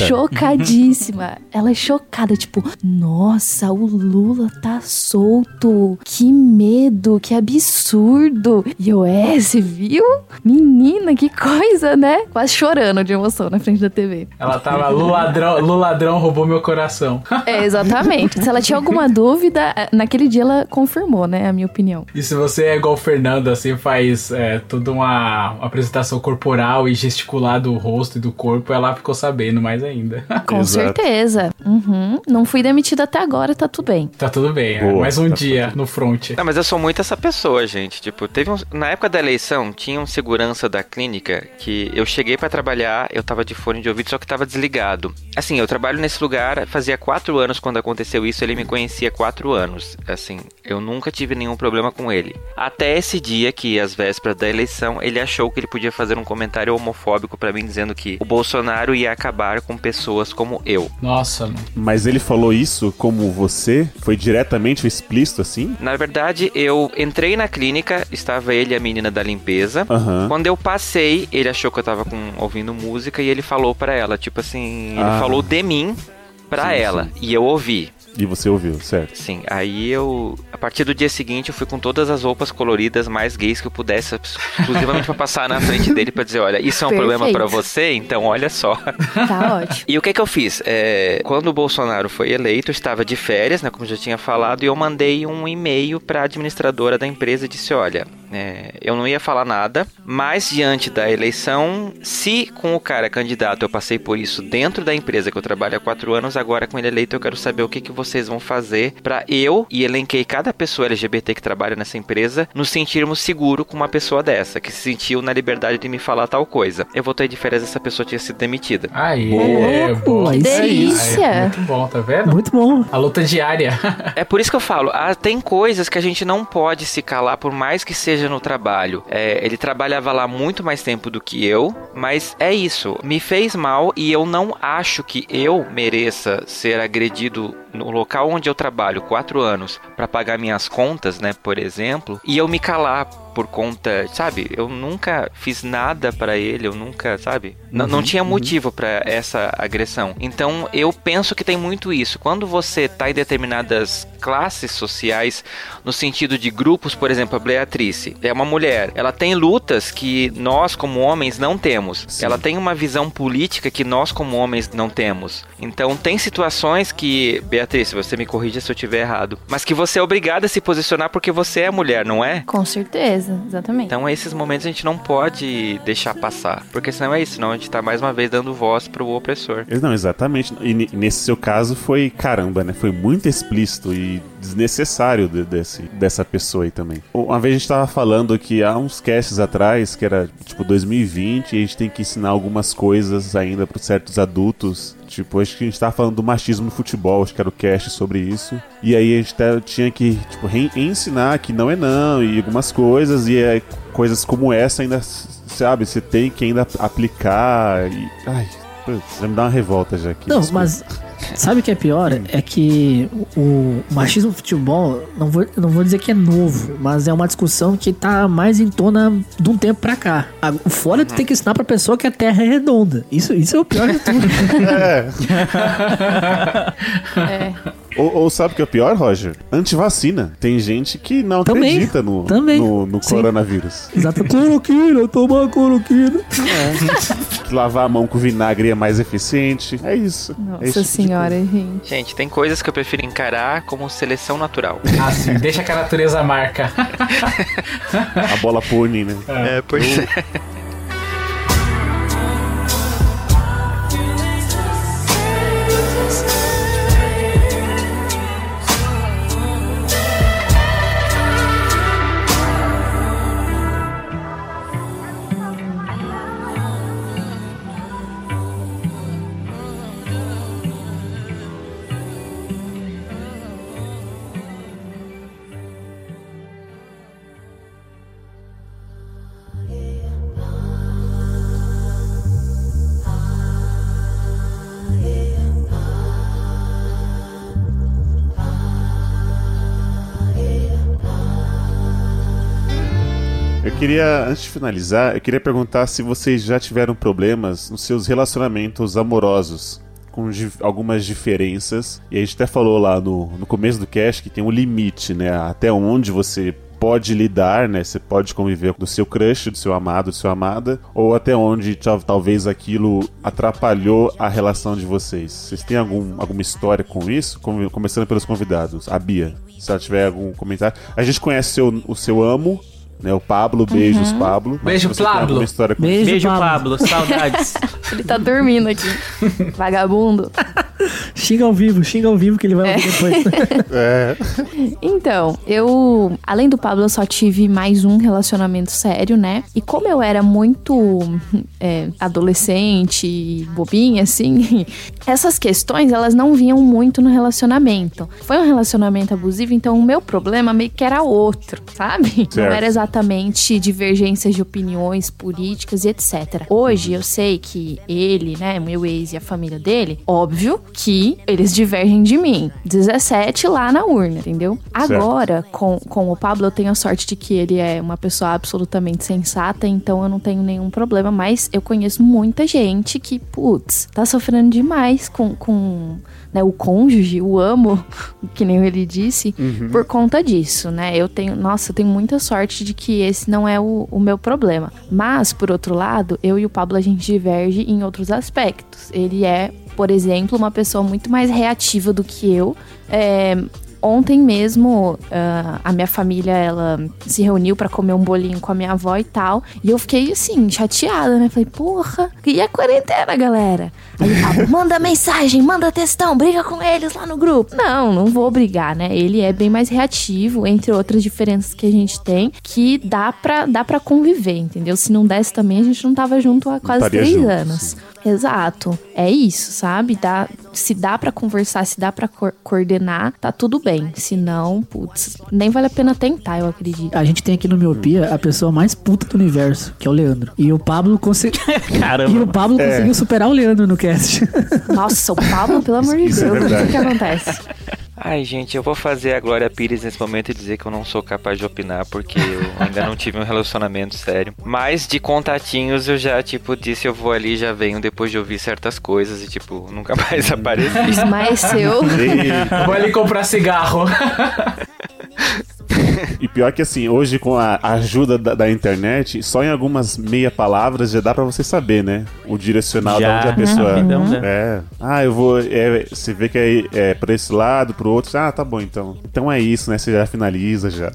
Chocadíssima. Ela é chocada, tipo, nossa, o Lula tá solto. Que medo, que absurdo. E eu, é, você viu? Menina, que coisa, né? Quase chorando de emoção na frente da TV. Ela tava, Lu ladrão, Lu ladrão roubou meu coração. É, exatamente. Se ela tinha alguma dúvida, eh, naquele dia ela confirmou, né? A minha opinião. E se você é igual o Fernando, assim, faz é, toda uma, uma apresentação corporal e gesticular do rosto e do corpo, ela ficou sabendo mais ainda. Com certeza. Uhum. Não fui demitida até agora, tá tudo bem. Tá tudo bem, é. Boa, mais um tá dia no front. Não, mas eu sou muito essa pessoa, gente. Tipo, teve um, na época da eleição, tinha um segurança da clínica que eu cheguei pra trabalhar, eu tava de fone de ouvido, só que tava desligado. Assim, eu trabalho nesse lugar fazia quatro anos quando aconteceu isso, ele me conhecia há quatro anos. Assim, eu nunca tive nenhum problema com ele. Até esse dia que, às vésperas da eleição, ele achou que ele podia fazer um comentário homofóbico pra mim, dizendo que o Bolsonaro ia acabar com pessoas como eu. Nossa, Mas ele falou isso como você? Foi diretamente explícito assim? Na verdade, eu entrei na clínica, estava ele e a menina da limpeza. Aham. Quando eu passei, ele achou que eu tava com- ouvindo música e ele falou pra ela, tipo assim, ele Ah. falou de mim pra Sim, ela sim. e eu ouvi. E você ouviu, certo? Sim, aí eu, a partir do dia seguinte, eu fui com todas as roupas coloridas mais gays que eu pudesse, exclusivamente pra passar na frente dele pra dizer, olha, isso é um problema Perfeito. pra você, então olha só. Tá ótimo. E o que que eu fiz? É, quando o Bolsonaro foi eleito, eu estava de férias, né, como eu já tinha falado, e eu mandei um e-mail para a administradora da empresa e disse: olha, é, eu não ia falar nada, mas diante da eleição, se com o cara candidato eu passei por isso dentro da empresa que eu trabalho há quatro anos, agora com ele eleito eu quero saber o que, que vocês vão fazer para eu e elenquei cada pessoa LGBT que trabalha nessa empresa nos sentirmos seguro com uma pessoa dessa, que se sentiu na liberdade de me falar tal coisa. Eu voltei de férias essa pessoa tinha sido demitida. Aí, Ô, louco, aí sim. Delícia. Aí, muito bom, tá vendo? Muito bom. A luta diária. (laughs) É por isso que eu falo, ah, tem coisas que a gente não pode se calar, por mais que seja no trabalho. É, ele trabalhava lá muito mais tempo do que eu, mas é isso. Me fez mal e eu não acho que eu mereça ser agredido no local onde eu trabalho quatro anos para pagar minhas contas, né, por exemplo, e eu me calar por conta, sabe? Eu nunca fiz nada para ele, eu nunca, sabe? N não tinha motivo para essa agressão. Então eu penso que tem muito isso. Quando você tá em determinadas classes sociais, no sentido de grupos, por exemplo, a Beatrice é uma mulher, ela tem lutas que nós como homens não temos. Ela tem uma visão política que nós como homens não temos. Então tem situações que, Beatriz, você me corrija se eu estiver errado, mas que você é obrigada a se posicionar porque você é mulher, não é? Com certeza, exatamente. Então esses momentos a gente não pode deixar passar, porque senão é isso, senão a gente tá mais uma vez dando voz pro opressor. Não, exatamente. E ne- nesse seu caso foi caramba, né? Foi muito explícito e desnecessário de- desse, dessa pessoa aí também. Uma vez a gente tava falando que há uns casts atrás, que era tipo 2020, e a gente tem que ensinar algumas coisas ainda para certos adultos. Tipo, acho que a gente tava falando do machismo no futebol, acho que era o cast sobre isso. E aí a gente tinha que, tipo, ensinar que não é não, e algumas coisas, e é, coisas como essa ainda, sabe, você tem que ainda aplicar. E, ai, putz, já me dá uma revolta já aqui. Não, desculpa. mas sabe o que é pior? É que o, o machismo no futebol, não vou, não vou dizer que é novo, mas é uma discussão que tá mais em tona de um tempo pra cá. Fora tu tem que ensinar pra pessoa que a Terra é redonda. Isso, isso é o pior de tudo. (laughs) É. (laughs) Ou, ou sabe o que é o pior, Roger? Antivacina. Tem gente que não Também, acredita no, também. no, no coronavírus. Exato. (laughs) Cloroquina, tomar cloroquina. Que lavar a mão com vinagre é mais eficiente. É isso. É Nossa esse tipo de senhora, gente. Gente, tem coisas que eu prefiro encarar como seleção natural. (laughs) Ah, sim, deixa que a natureza marca. A bola pune, né? É, pois é. Queria, antes de finalizar, eu queria perguntar se vocês já tiveram problemas nos seus relacionamentos amorosos. Com algumas diferenças. E a gente até falou lá no, no começo do cast que tem um limite, né? Até onde você pode lidar, né? Você pode conviver com o seu crush, do seu amado, do seu amada, ou até onde tal- talvez aquilo atrapalhou a relação de vocês. Vocês têm algum, alguma história com isso? Come- Começando pelos convidados. A Bia, se ela tiver algum comentário. A gente conhece seu, o seu amo, né? O Pablo, beijos, Pablo. Mas Beijo, Pablo. alguma história com Beijo, Beijo, Pablo. Pablo. Saudades. (laughs) Ele tá dormindo aqui. (laughs) Vagabundo. Xinga ao vivo, xinga ao vivo que ele vai ouvir depois. (laughs) É. Então, eu, além do Pablo, eu só tive mais um relacionamento sério, né? E como eu era muito é, adolescente, bobinha, assim, essas questões, elas não vinham muito no relacionamento. Foi um relacionamento abusivo, então o meu problema meio que era outro, sabe? Não Certo. era exatamente divergências de opiniões políticas e etc. Hoje eu sei que ele, né, meu ex e a família dele, óbvio que eles divergem de mim. 17 lá na urna, entendeu? Agora, com, com o Pablo, eu tenho a sorte de que ele é uma pessoa absolutamente sensata, então eu não tenho nenhum problema, mas eu conheço muita gente que, putz, tá sofrendo demais com, com né, o cônjuge, o amo, (laughs) que nem ele disse, por conta disso, né? Eu tenho, nossa, eu tenho muita sorte de que esse não é o, o meu problema. Mas, por outro lado, eu e o Pablo a gente diverge em outros aspectos. Ele é, por exemplo, uma pessoa muito mais reativa do que eu. É, ontem mesmo ah, a minha família ela se reuniu pra comer um bolinho com a minha avó e tal. E eu fiquei assim, chateada, né? Falei, porra, e a quarentena, galera? Aí o Pablo, manda (laughs) mensagem, manda textão, briga com eles lá no grupo. Não, não vou brigar, né? Ele é bem mais reativo, entre outras diferenças que a gente tem, que dá pra, dá pra conviver, entendeu? Se não desse também, a gente não tava junto há quase três juntos. anos. Exato. É isso, sabe? Dá, se dá pra conversar, se dá pra co- coordenar, tá tudo bem. Se não, putz, nem vale a pena tentar, eu acredito. A gente tem aqui no Miopia a pessoa mais puta do universo, que é o Leandro. E o Pablo conseguiu. (laughs) Caramba. e o Pablo É. conseguiu superar o Leandro no cast. Nossa, o Pablo, pelo amor de é Deus, o verdade. que, que acontece? Ai, gente, eu vou fazer a Glória Pires nesse momento e dizer que eu não sou capaz de opinar, porque eu (laughs) ainda não tive um relacionamento sério. Mas de contatinhos eu já, tipo, disse eu vou ali e já venho depois de ouvir certas coisas e, tipo, nunca mais apareci. Mas seu. E, Vou ali comprar cigarro. (laughs) (laughs) e pior que assim, hoje com a ajuda da, da internet, só em algumas meia palavras já dá pra você saber, né? O direcional Já. de onde a pessoa. Rapidão, né? É. Ah, eu vou. é, você vê que é, é pra esse lado, pro outro. Ah, tá bom então. Então é isso, né? Você já finaliza já.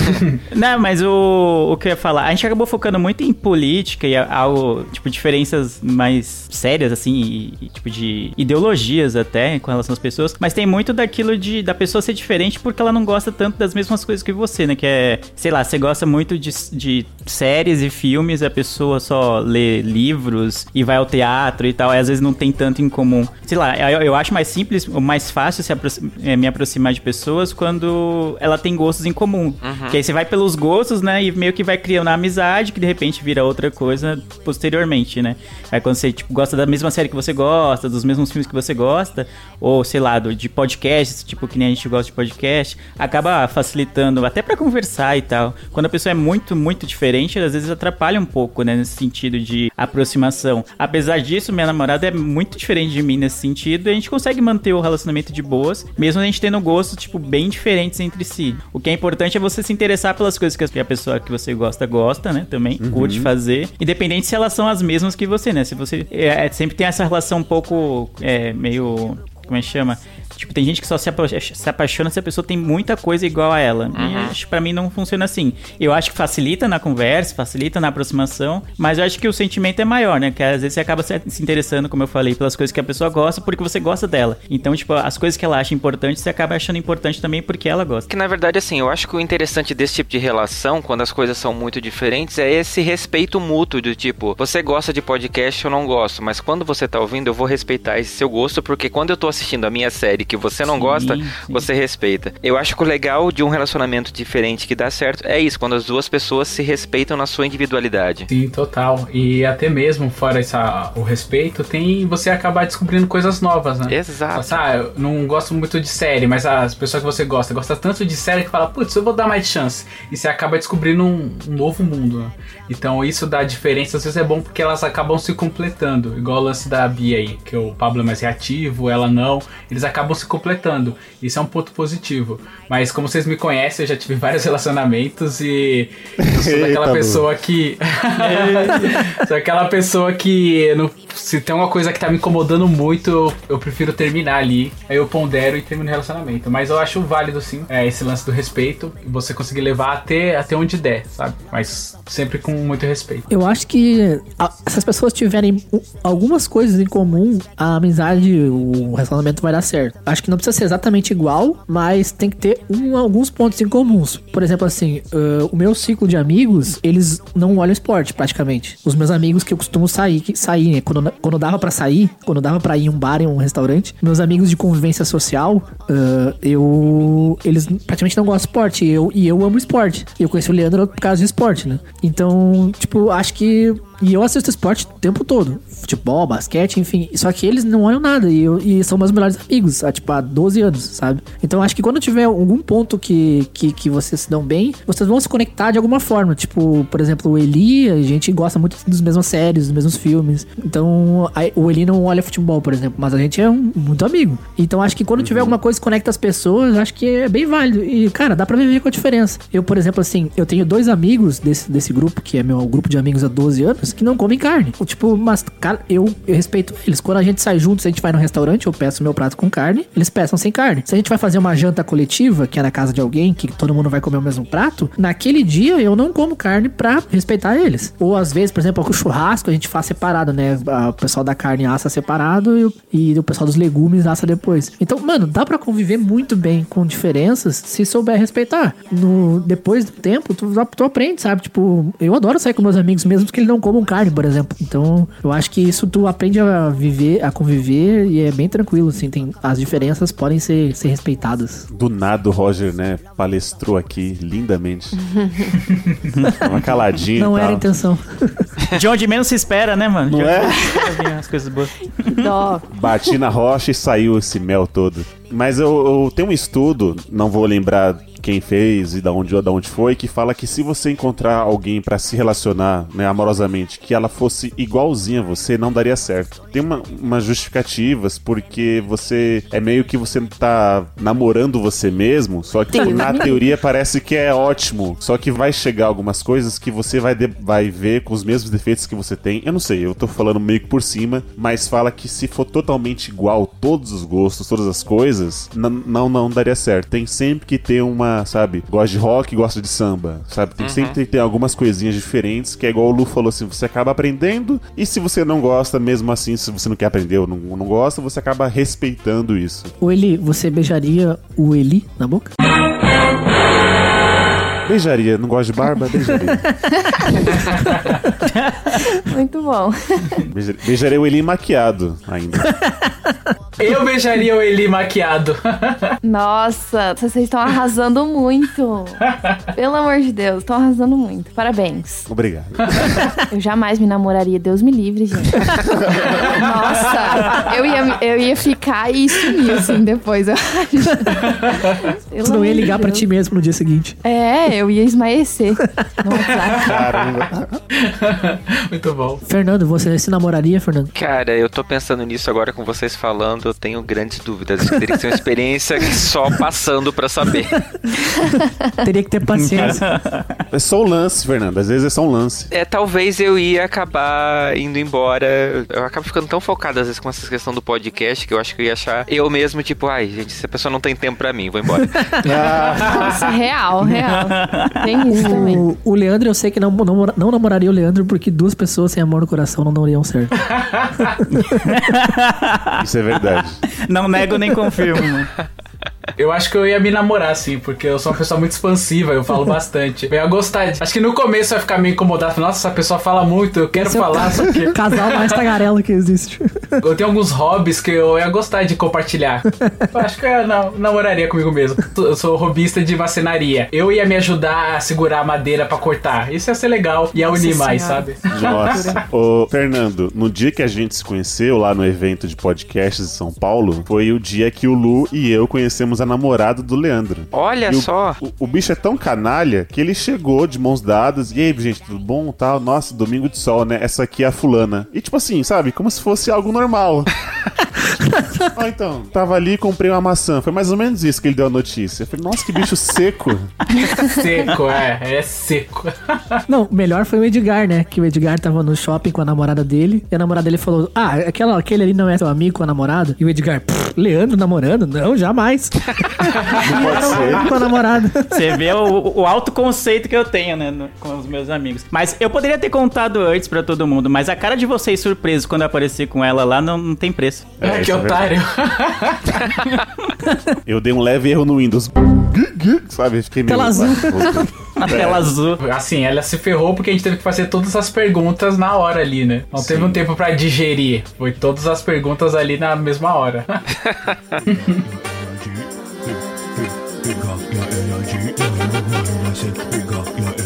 (laughs) Não, mas o, o que eu ia falar, a gente acabou focando muito em política e algo, tipo, diferenças mais sérias, assim, e, e, tipo, de ideologias até com relação às pessoas, mas tem muito daquilo de da pessoa ser diferente porque ela não gosta tanto das mesmas coisas que você, né? Que é, sei lá, você gosta muito de, de séries e filmes, a pessoa só lê livros e vai ao teatro e tal, e às vezes não tem tanto em comum. Sei lá, eu, eu acho mais simples, ou mais fácil se aproxi- eh, me aproximar de pessoas quando ela tem gostos em comum. Que aí você vai pelos gostos, né? E meio que vai criando a amizade, que de repente vira outra coisa posteriormente, né? Aí quando você tipo, gosta da mesma série que você gosta, dos mesmos filmes que você gosta, ou sei lá, de podcasts, tipo que nem a gente gosta de podcast, acaba facilitando até pra conversar e tal. Quando a pessoa é muito, muito diferente, às vezes atrapalha um pouco, né? Nesse sentido de aproximação. Apesar disso, minha namorada é muito diferente de mim nesse sentido, e a gente consegue manter o relacionamento de boas, mesmo a gente tendo gostos, tipo, bem diferentes entre si. O que é importante é você se interessar pelas coisas que a pessoa que você gosta gosta, né? Também curte fazer. Independente se elas são as mesmas que você, né? Se você é, sempre tem essa relação um pouco é, meio. Como é que chama? Tipo, tem gente que só se, apa- se apaixona se a pessoa tem muita coisa igual a ela. E acho que pra mim não funciona assim. Eu acho que facilita na conversa, facilita na aproximação, mas eu acho que o sentimento é maior, né? Que às vezes você acaba se se interessando, como eu falei, pelas coisas que a pessoa gosta porque você gosta dela. Então, tipo, as coisas que ela acha importantes, você acaba achando importante também porque ela gosta. Que na verdade, assim, eu acho que o interessante desse tipo de relação, quando as coisas são muito diferentes, é esse respeito mútuo do tipo, você gosta de podcast, eu não gosto, mas quando você tá ouvindo, eu vou respeitar esse seu gosto, porque quando eu tô assistindo a minha série que você não Sim, gosta, sim. você respeita. Eu acho que o legal de um relacionamento diferente que dá certo é isso, quando as duas pessoas se respeitam na sua individualidade. Sim, total. E até mesmo fora essa, o respeito, tem você acabar descobrindo coisas novas, né? Exato. Nossa, ah, eu não gosto muito de série, mas as pessoas que você gosta, gosta tanto de série que fala, putz, eu vou dar mais chance. E você acaba descobrindo um, um novo mundo. né? Então isso dá diferença, às vezes é bom porque elas acabam se completando. Igual o lance da Bia aí, que o Pablo é mais reativo, ela não. Eles acabam se completando. Isso é um ponto positivo. Mas como vocês me conhecem, eu já tive vários relacionamentos e eu sou (laughs) daquela pessoa que. (laughs) sou aquela pessoa que não- se tem uma coisa que tá me incomodando muito, eu, eu prefiro terminar ali. Aí eu pondero e termino o relacionamento. Mas eu acho válido sim é, esse lance do respeito. Você conseguir levar até, até onde der, sabe? Mas sempre com muito respeito. Eu acho que a- se as pessoas tiverem algumas coisas em comum, a amizade, o relacionamento vai dar certo. Acho que não precisa ser exatamente igual, mas tem que ter um- alguns pontos em comuns. Por exemplo, assim, ãh, o meu ciclo de amigos, eles não olham esporte praticamente. Os meus amigos que eu costumo sair, que, sair né? Quando dava pra sair, quando dava pra ir em um bar, em um restaurante, meus amigos de convivência social, ãh, eu. Eles praticamente não gostam de esporte. E eu, e eu amo esporte. E eu conheci o Leandro por causa de esporte, né? Então, tipo, acho que. E eu assisto esporte o tempo todo. Futebol, basquete, enfim. Só que eles não olham nada. E, eu- e são meus melhores amigos, há, tipo, há 12 anos, sabe? Então acho que quando tiver algum ponto que, que, que vocês se dão bem, vocês vão se conectar de alguma forma. Tipo, por exemplo, o Eli, a gente gosta muito das mesmas séries, dos mesmos filmes. Então, aí, o Eli não olha futebol, por exemplo, mas a gente é um, muito amigo. Então acho que quando tiver alguma coisa que conecta as pessoas, acho que é bem válido. E, cara, dá pra viver com a diferença. Eu, por exemplo, assim, eu tenho dois amigos desse, desse grupo, que é meu grupo de amigos há 12 anos. Que não comem carne. Tipo, mas, cara, eu, eu respeito eles. Quando a gente sai junto, se a gente vai no restaurante, eu peço meu prato com carne, eles peçam sem carne. Se a gente vai fazer uma janta coletiva, que é na casa de alguém, que todo mundo vai comer o mesmo prato, naquele dia eu não como carne pra respeitar eles. Ou às vezes, por exemplo, com o churrasco, a gente faz separado, né? O pessoal da carne assa separado e o, e o pessoal dos legumes assa depois. Então, mano, dá pra conviver muito bem com diferenças se souber respeitar. No, depois do tempo, tu, tu aprende, sabe? Tipo, eu adoro sair com meus amigos mesmo que eles não comam carne, por exemplo. Então, eu acho que isso tu aprende a viver, a conviver e é bem tranquilo, assim. Tem, as diferenças podem ser, ser respeitadas. Do nada o Roger, né, palestrou aqui lindamente. (laughs) Uma caladinha. Não e era a intenção. (laughs) De onde menos se espera, né, mano? Não De é? onde menos se espera vir as coisas boas. Dó. Bati na rocha e saiu esse mel todo. Mas eu, eu tenho um estudo, não vou lembrar quem fez e da onde, da onde foi, que fala que se você encontrar alguém pra se relacionar né, amorosamente, que ela fosse igualzinha a você, não daria certo. Tem uma, umas justificativas, porque você é meio que você tá namorando você mesmo, só que na teoria parece que é ótimo. Só que vai chegar algumas coisas que você vai, de- vai ver com os mesmos defeitos que você tem. Eu não sei, eu tô falando meio que por cima, mas fala que se for totalmente igual, todos os gostos, todas as coisas, não, não daria certo. Tem sempre que ter uma, sabe, gosta de rock, gosta de samba, sabe? Tem sempre que ter algumas coisinhas diferentes, que é igual o Lu falou assim, você acaba aprendendo, e se você não gosta, mesmo assim, se você não quer aprender ou não, não gosta, você acaba respeitando isso. O Eli, você beijaria o Eli na boca? Beijaria, não gosta de barba? Beijaria. (laughs) Muito bom. Beijaria, beijaria o Eli maquiado ainda. Eu beijaria o Eli maquiado. Nossa, vocês estão arrasando muito. Pelo amor de Deus, estão arrasando muito. Parabéns. Obrigado. Eu jamais me namoraria, Deus me livre, gente. Nossa, eu ia, eu ia ficar e sumir assim depois, eu acho. Pelo Tu não ia ligar pra Deus. ti mesmo no dia seguinte. É, eu ia esmaecer no WhatsApp. (laughs) Caramba. (laughs) Muito bom. Fernando, você se namoraria, Fernando? Cara, eu tô pensando nisso agora com vocês falando, eu tenho grandes dúvidas. Que teria que ser uma experiência só passando pra saber. Teria que ter paciência. (laughs) É só um lance, Fernando. Às vezes é só um lance. É, talvez eu ia acabar indo embora. Eu acabo ficando tão focado às vezes com essa questão do podcast que eu acho que eu ia achar eu mesmo, tipo, ai, gente, essa pessoa não tem tempo pra mim, vou embora. (laughs) Nossa, real, real. Tem isso também. O, o Leandro, eu sei que não, não, não namoraria o Leandro porque duas pessoas sem amor no coração não dariam certo. (laughs) Isso é verdade. Não nego nem confirmo. Eu acho que eu ia me namorar, sim, porque eu sou uma pessoa muito expansiva, eu falo (laughs) bastante. Eu ia gostar. de- Acho que no começo eu ia ficar meio incomodado. Nossa, essa pessoa fala muito, eu quero Esse é o falar, só que (laughs) Casal mais tagarela que existe. eu tenho alguns hobbies que eu ia gostar de compartilhar. Eu acho que eu ia na- namoraria comigo mesmo. Eu sou hobbyista de macenaria. Eu ia me ajudar a segurar a madeira pra cortar. Isso ia ser legal. Ia Nossa unir mais, Senhora. sabe? Nossa. Ô, Fernando, no dia que a gente se conheceu lá no evento de podcasts em São Paulo, foi o dia que o Lu e eu conhecemos a namorada do Leandro. Olha o- só. O, o bicho é tão canalha que ele chegou de mãos dadas. E aí, gente, tudo bom? Tal. Nossa, domingo de sol, né? Essa aqui é a fulana. E tipo assim, sabe? Como se fosse algo normal. (laughs) (laughs) ah, então. Tava ali e comprei uma maçã. Foi mais ou menos isso que ele deu a notícia. Eu falei, nossa, que bicho seco. (laughs) Seco, é. É seco. (laughs) Não, o melhor foi o Edgar, né? Que o Edgar tava no shopping com a namorada dele. E a namorada dele falou: Ah, aquela, aquele ali não é seu amigo com a namorada? E o Edgar, "Pff, Leandro namorando? Não, jamais. Não pode ser. com a namorada. Você vê o, o alto conceito que eu tenho, né, no- com os meus amigos. Mas eu poderia ter contado antes pra todo mundo, mas a cara de vocês surpresos quando eu apareci com ela lá não, não tem preço. É, isso que é otário. (laughs) Eu dei um leve erro no Windows. Sabe? Fiquei meio. Tela azul. (laughs) Na tela azul. Assim, ela se ferrou porque a gente teve que fazer todas as perguntas na hora ali, né? Não teve um tempo pra digerir. Foi todas as perguntas ali na mesma hora. É (laughs)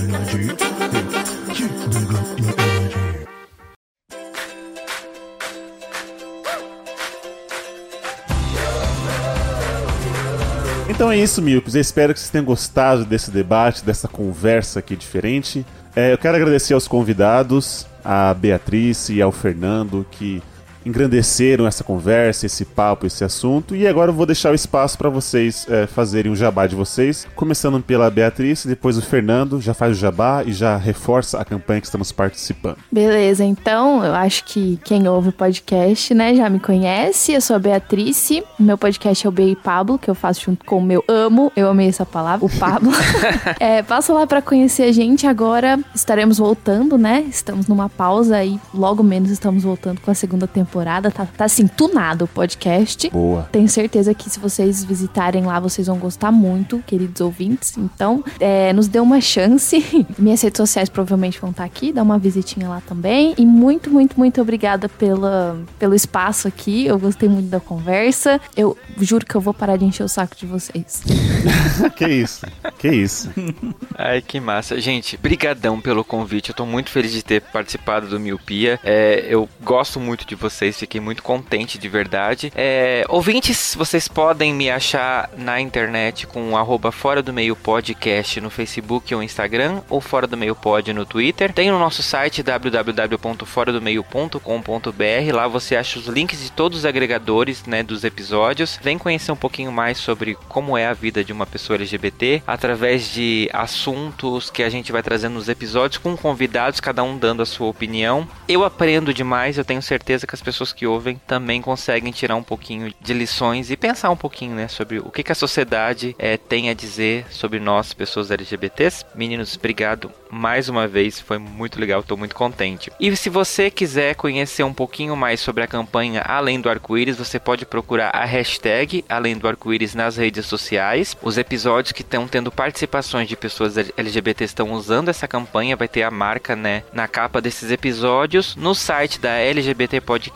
isso, Milpes. Eu espero que vocês tenham gostado desse debate, dessa conversa aqui diferente. É, eu quero agradecer aos convidados, a Beatriz e ao Fernando, que engrandeceram essa conversa, esse papo, esse assunto. E agora eu vou deixar o espaço para vocês é, fazerem o jabá de vocês, começando pela Beatriz, depois o Fernando já faz o jabá e já reforça a campanha que estamos participando. Beleza, então eu acho que quem ouve o podcast, né, já me conhece. Eu sou a Beatriz. Meu podcast é o Bey Pablo, que eu faço junto com o meu amo. Eu amei essa palavra, o Pablo. (laughs) (laughs) é, passa lá para conhecer a gente. Agora estaremos voltando, né? Estamos numa pausa e logo menos estamos voltando com a segunda temporada. Tá, tá assim, tunado o podcast. Boa. Tenho certeza que se vocês visitarem lá, vocês vão gostar muito, queridos ouvintes. Então, é, nos dê uma chance. (laughs) Minhas redes sociais provavelmente vão estar aqui. Dá uma visitinha lá também. E muito, muito, muito obrigada pela, pelo espaço aqui. Eu gostei muito da conversa. Eu juro que eu vou parar de encher o saco de vocês. (laughs) que isso, que isso. (laughs) Ai, que massa. Gente, brigadão pelo convite. Eu tô muito feliz de ter participado do Miopia. É, eu gosto muito de vocês, fiquei muito contente de verdade. É, ouvintes, vocês podem me achar na internet com arroba Fora do Meio Podcast no Facebook ou Instagram, ou Fora do Meio Pod no Twitter. Tem no nosso site www.foradomeio.com.br. Lá você acha os links de todos os agregadores né, dos episódios. Vem conhecer um pouquinho mais sobre como é a vida de uma pessoa LGBT através de assuntos que a gente vai trazendo nos episódios com convidados, cada um dando a sua opinião. Eu aprendo demais, eu tenho certeza que as pessoas que ouvem também conseguem tirar um pouquinho de lições e pensar um pouquinho né, sobre o que, que a sociedade é, tem a dizer sobre nós, pessoas LGBTs. Meninos, obrigado mais uma vez, foi muito legal, estou muito contente. E se você quiser conhecer um pouquinho mais sobre a campanha Além do Arco-Íris, você pode procurar a hashtag Além do Arco-Íris nas redes sociais. Os episódios que estão tendo participações de pessoas LGBT estão usando essa campanha, vai ter a marca né, na capa desses episódios. No site da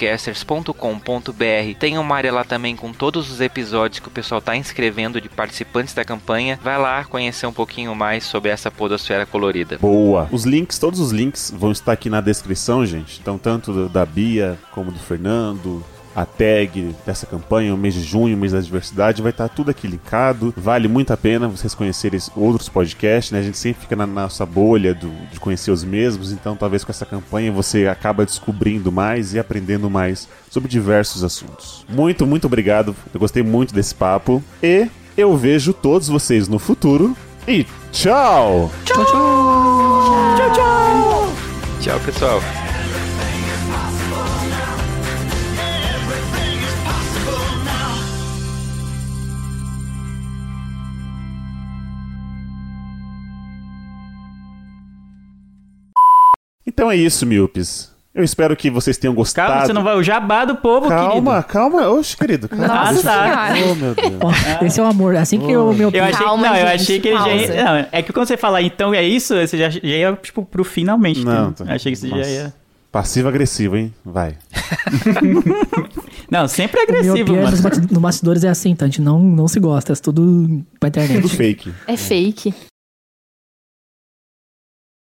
lgbtpodcasters.com.br tem uma área lá também com todos os episódios que o pessoal está inscrevendo de participantes da campanha. Vai lá conhecer um pouquinho mais sobre essa podosfera colorida. Boa. Os links, todos os links vão estar aqui na descrição, gente. Então, tanto da Bia como do Fernando, a tag dessa campanha, o mês de junho, o mês da diversidade, vai estar tudo aqui linkado. Vale muito a pena vocês conhecerem outros podcasts, né? A gente sempre fica na nossa bolha do, de conhecer os mesmos, então talvez com essa campanha você acaba descobrindo mais e aprendendo mais sobre diversos assuntos. Muito, muito obrigado. Eu gostei muito desse papo e eu vejo todos vocês no futuro e tchau! Tchau, tchau! Tchau, tchau! Tchau, pessoal. Então é isso, Milpes. Eu espero que vocês tenham gostado. Calma, você não vai o jabá do povo, calma, querido. Calma, calma. Oxe, querido. Calma. Nossa eu-. Oh, meu Deus. Esse é o amor. Assim que o meu Eu achei, Calma, não, eu gente, achei que ele já ia, não, É que quando você falar então é isso, você já, já ia tipo pro finalmente. Não, entendeu? tá- Achei que você já nossa. ia. Passivo-agressivo, hein? Vai. Não, sempre O meu agressivo, mano. basti- nos bastidores é assim, tá? A gente não, não se gosta, é tudo pra internet. Tudo fake. É fake.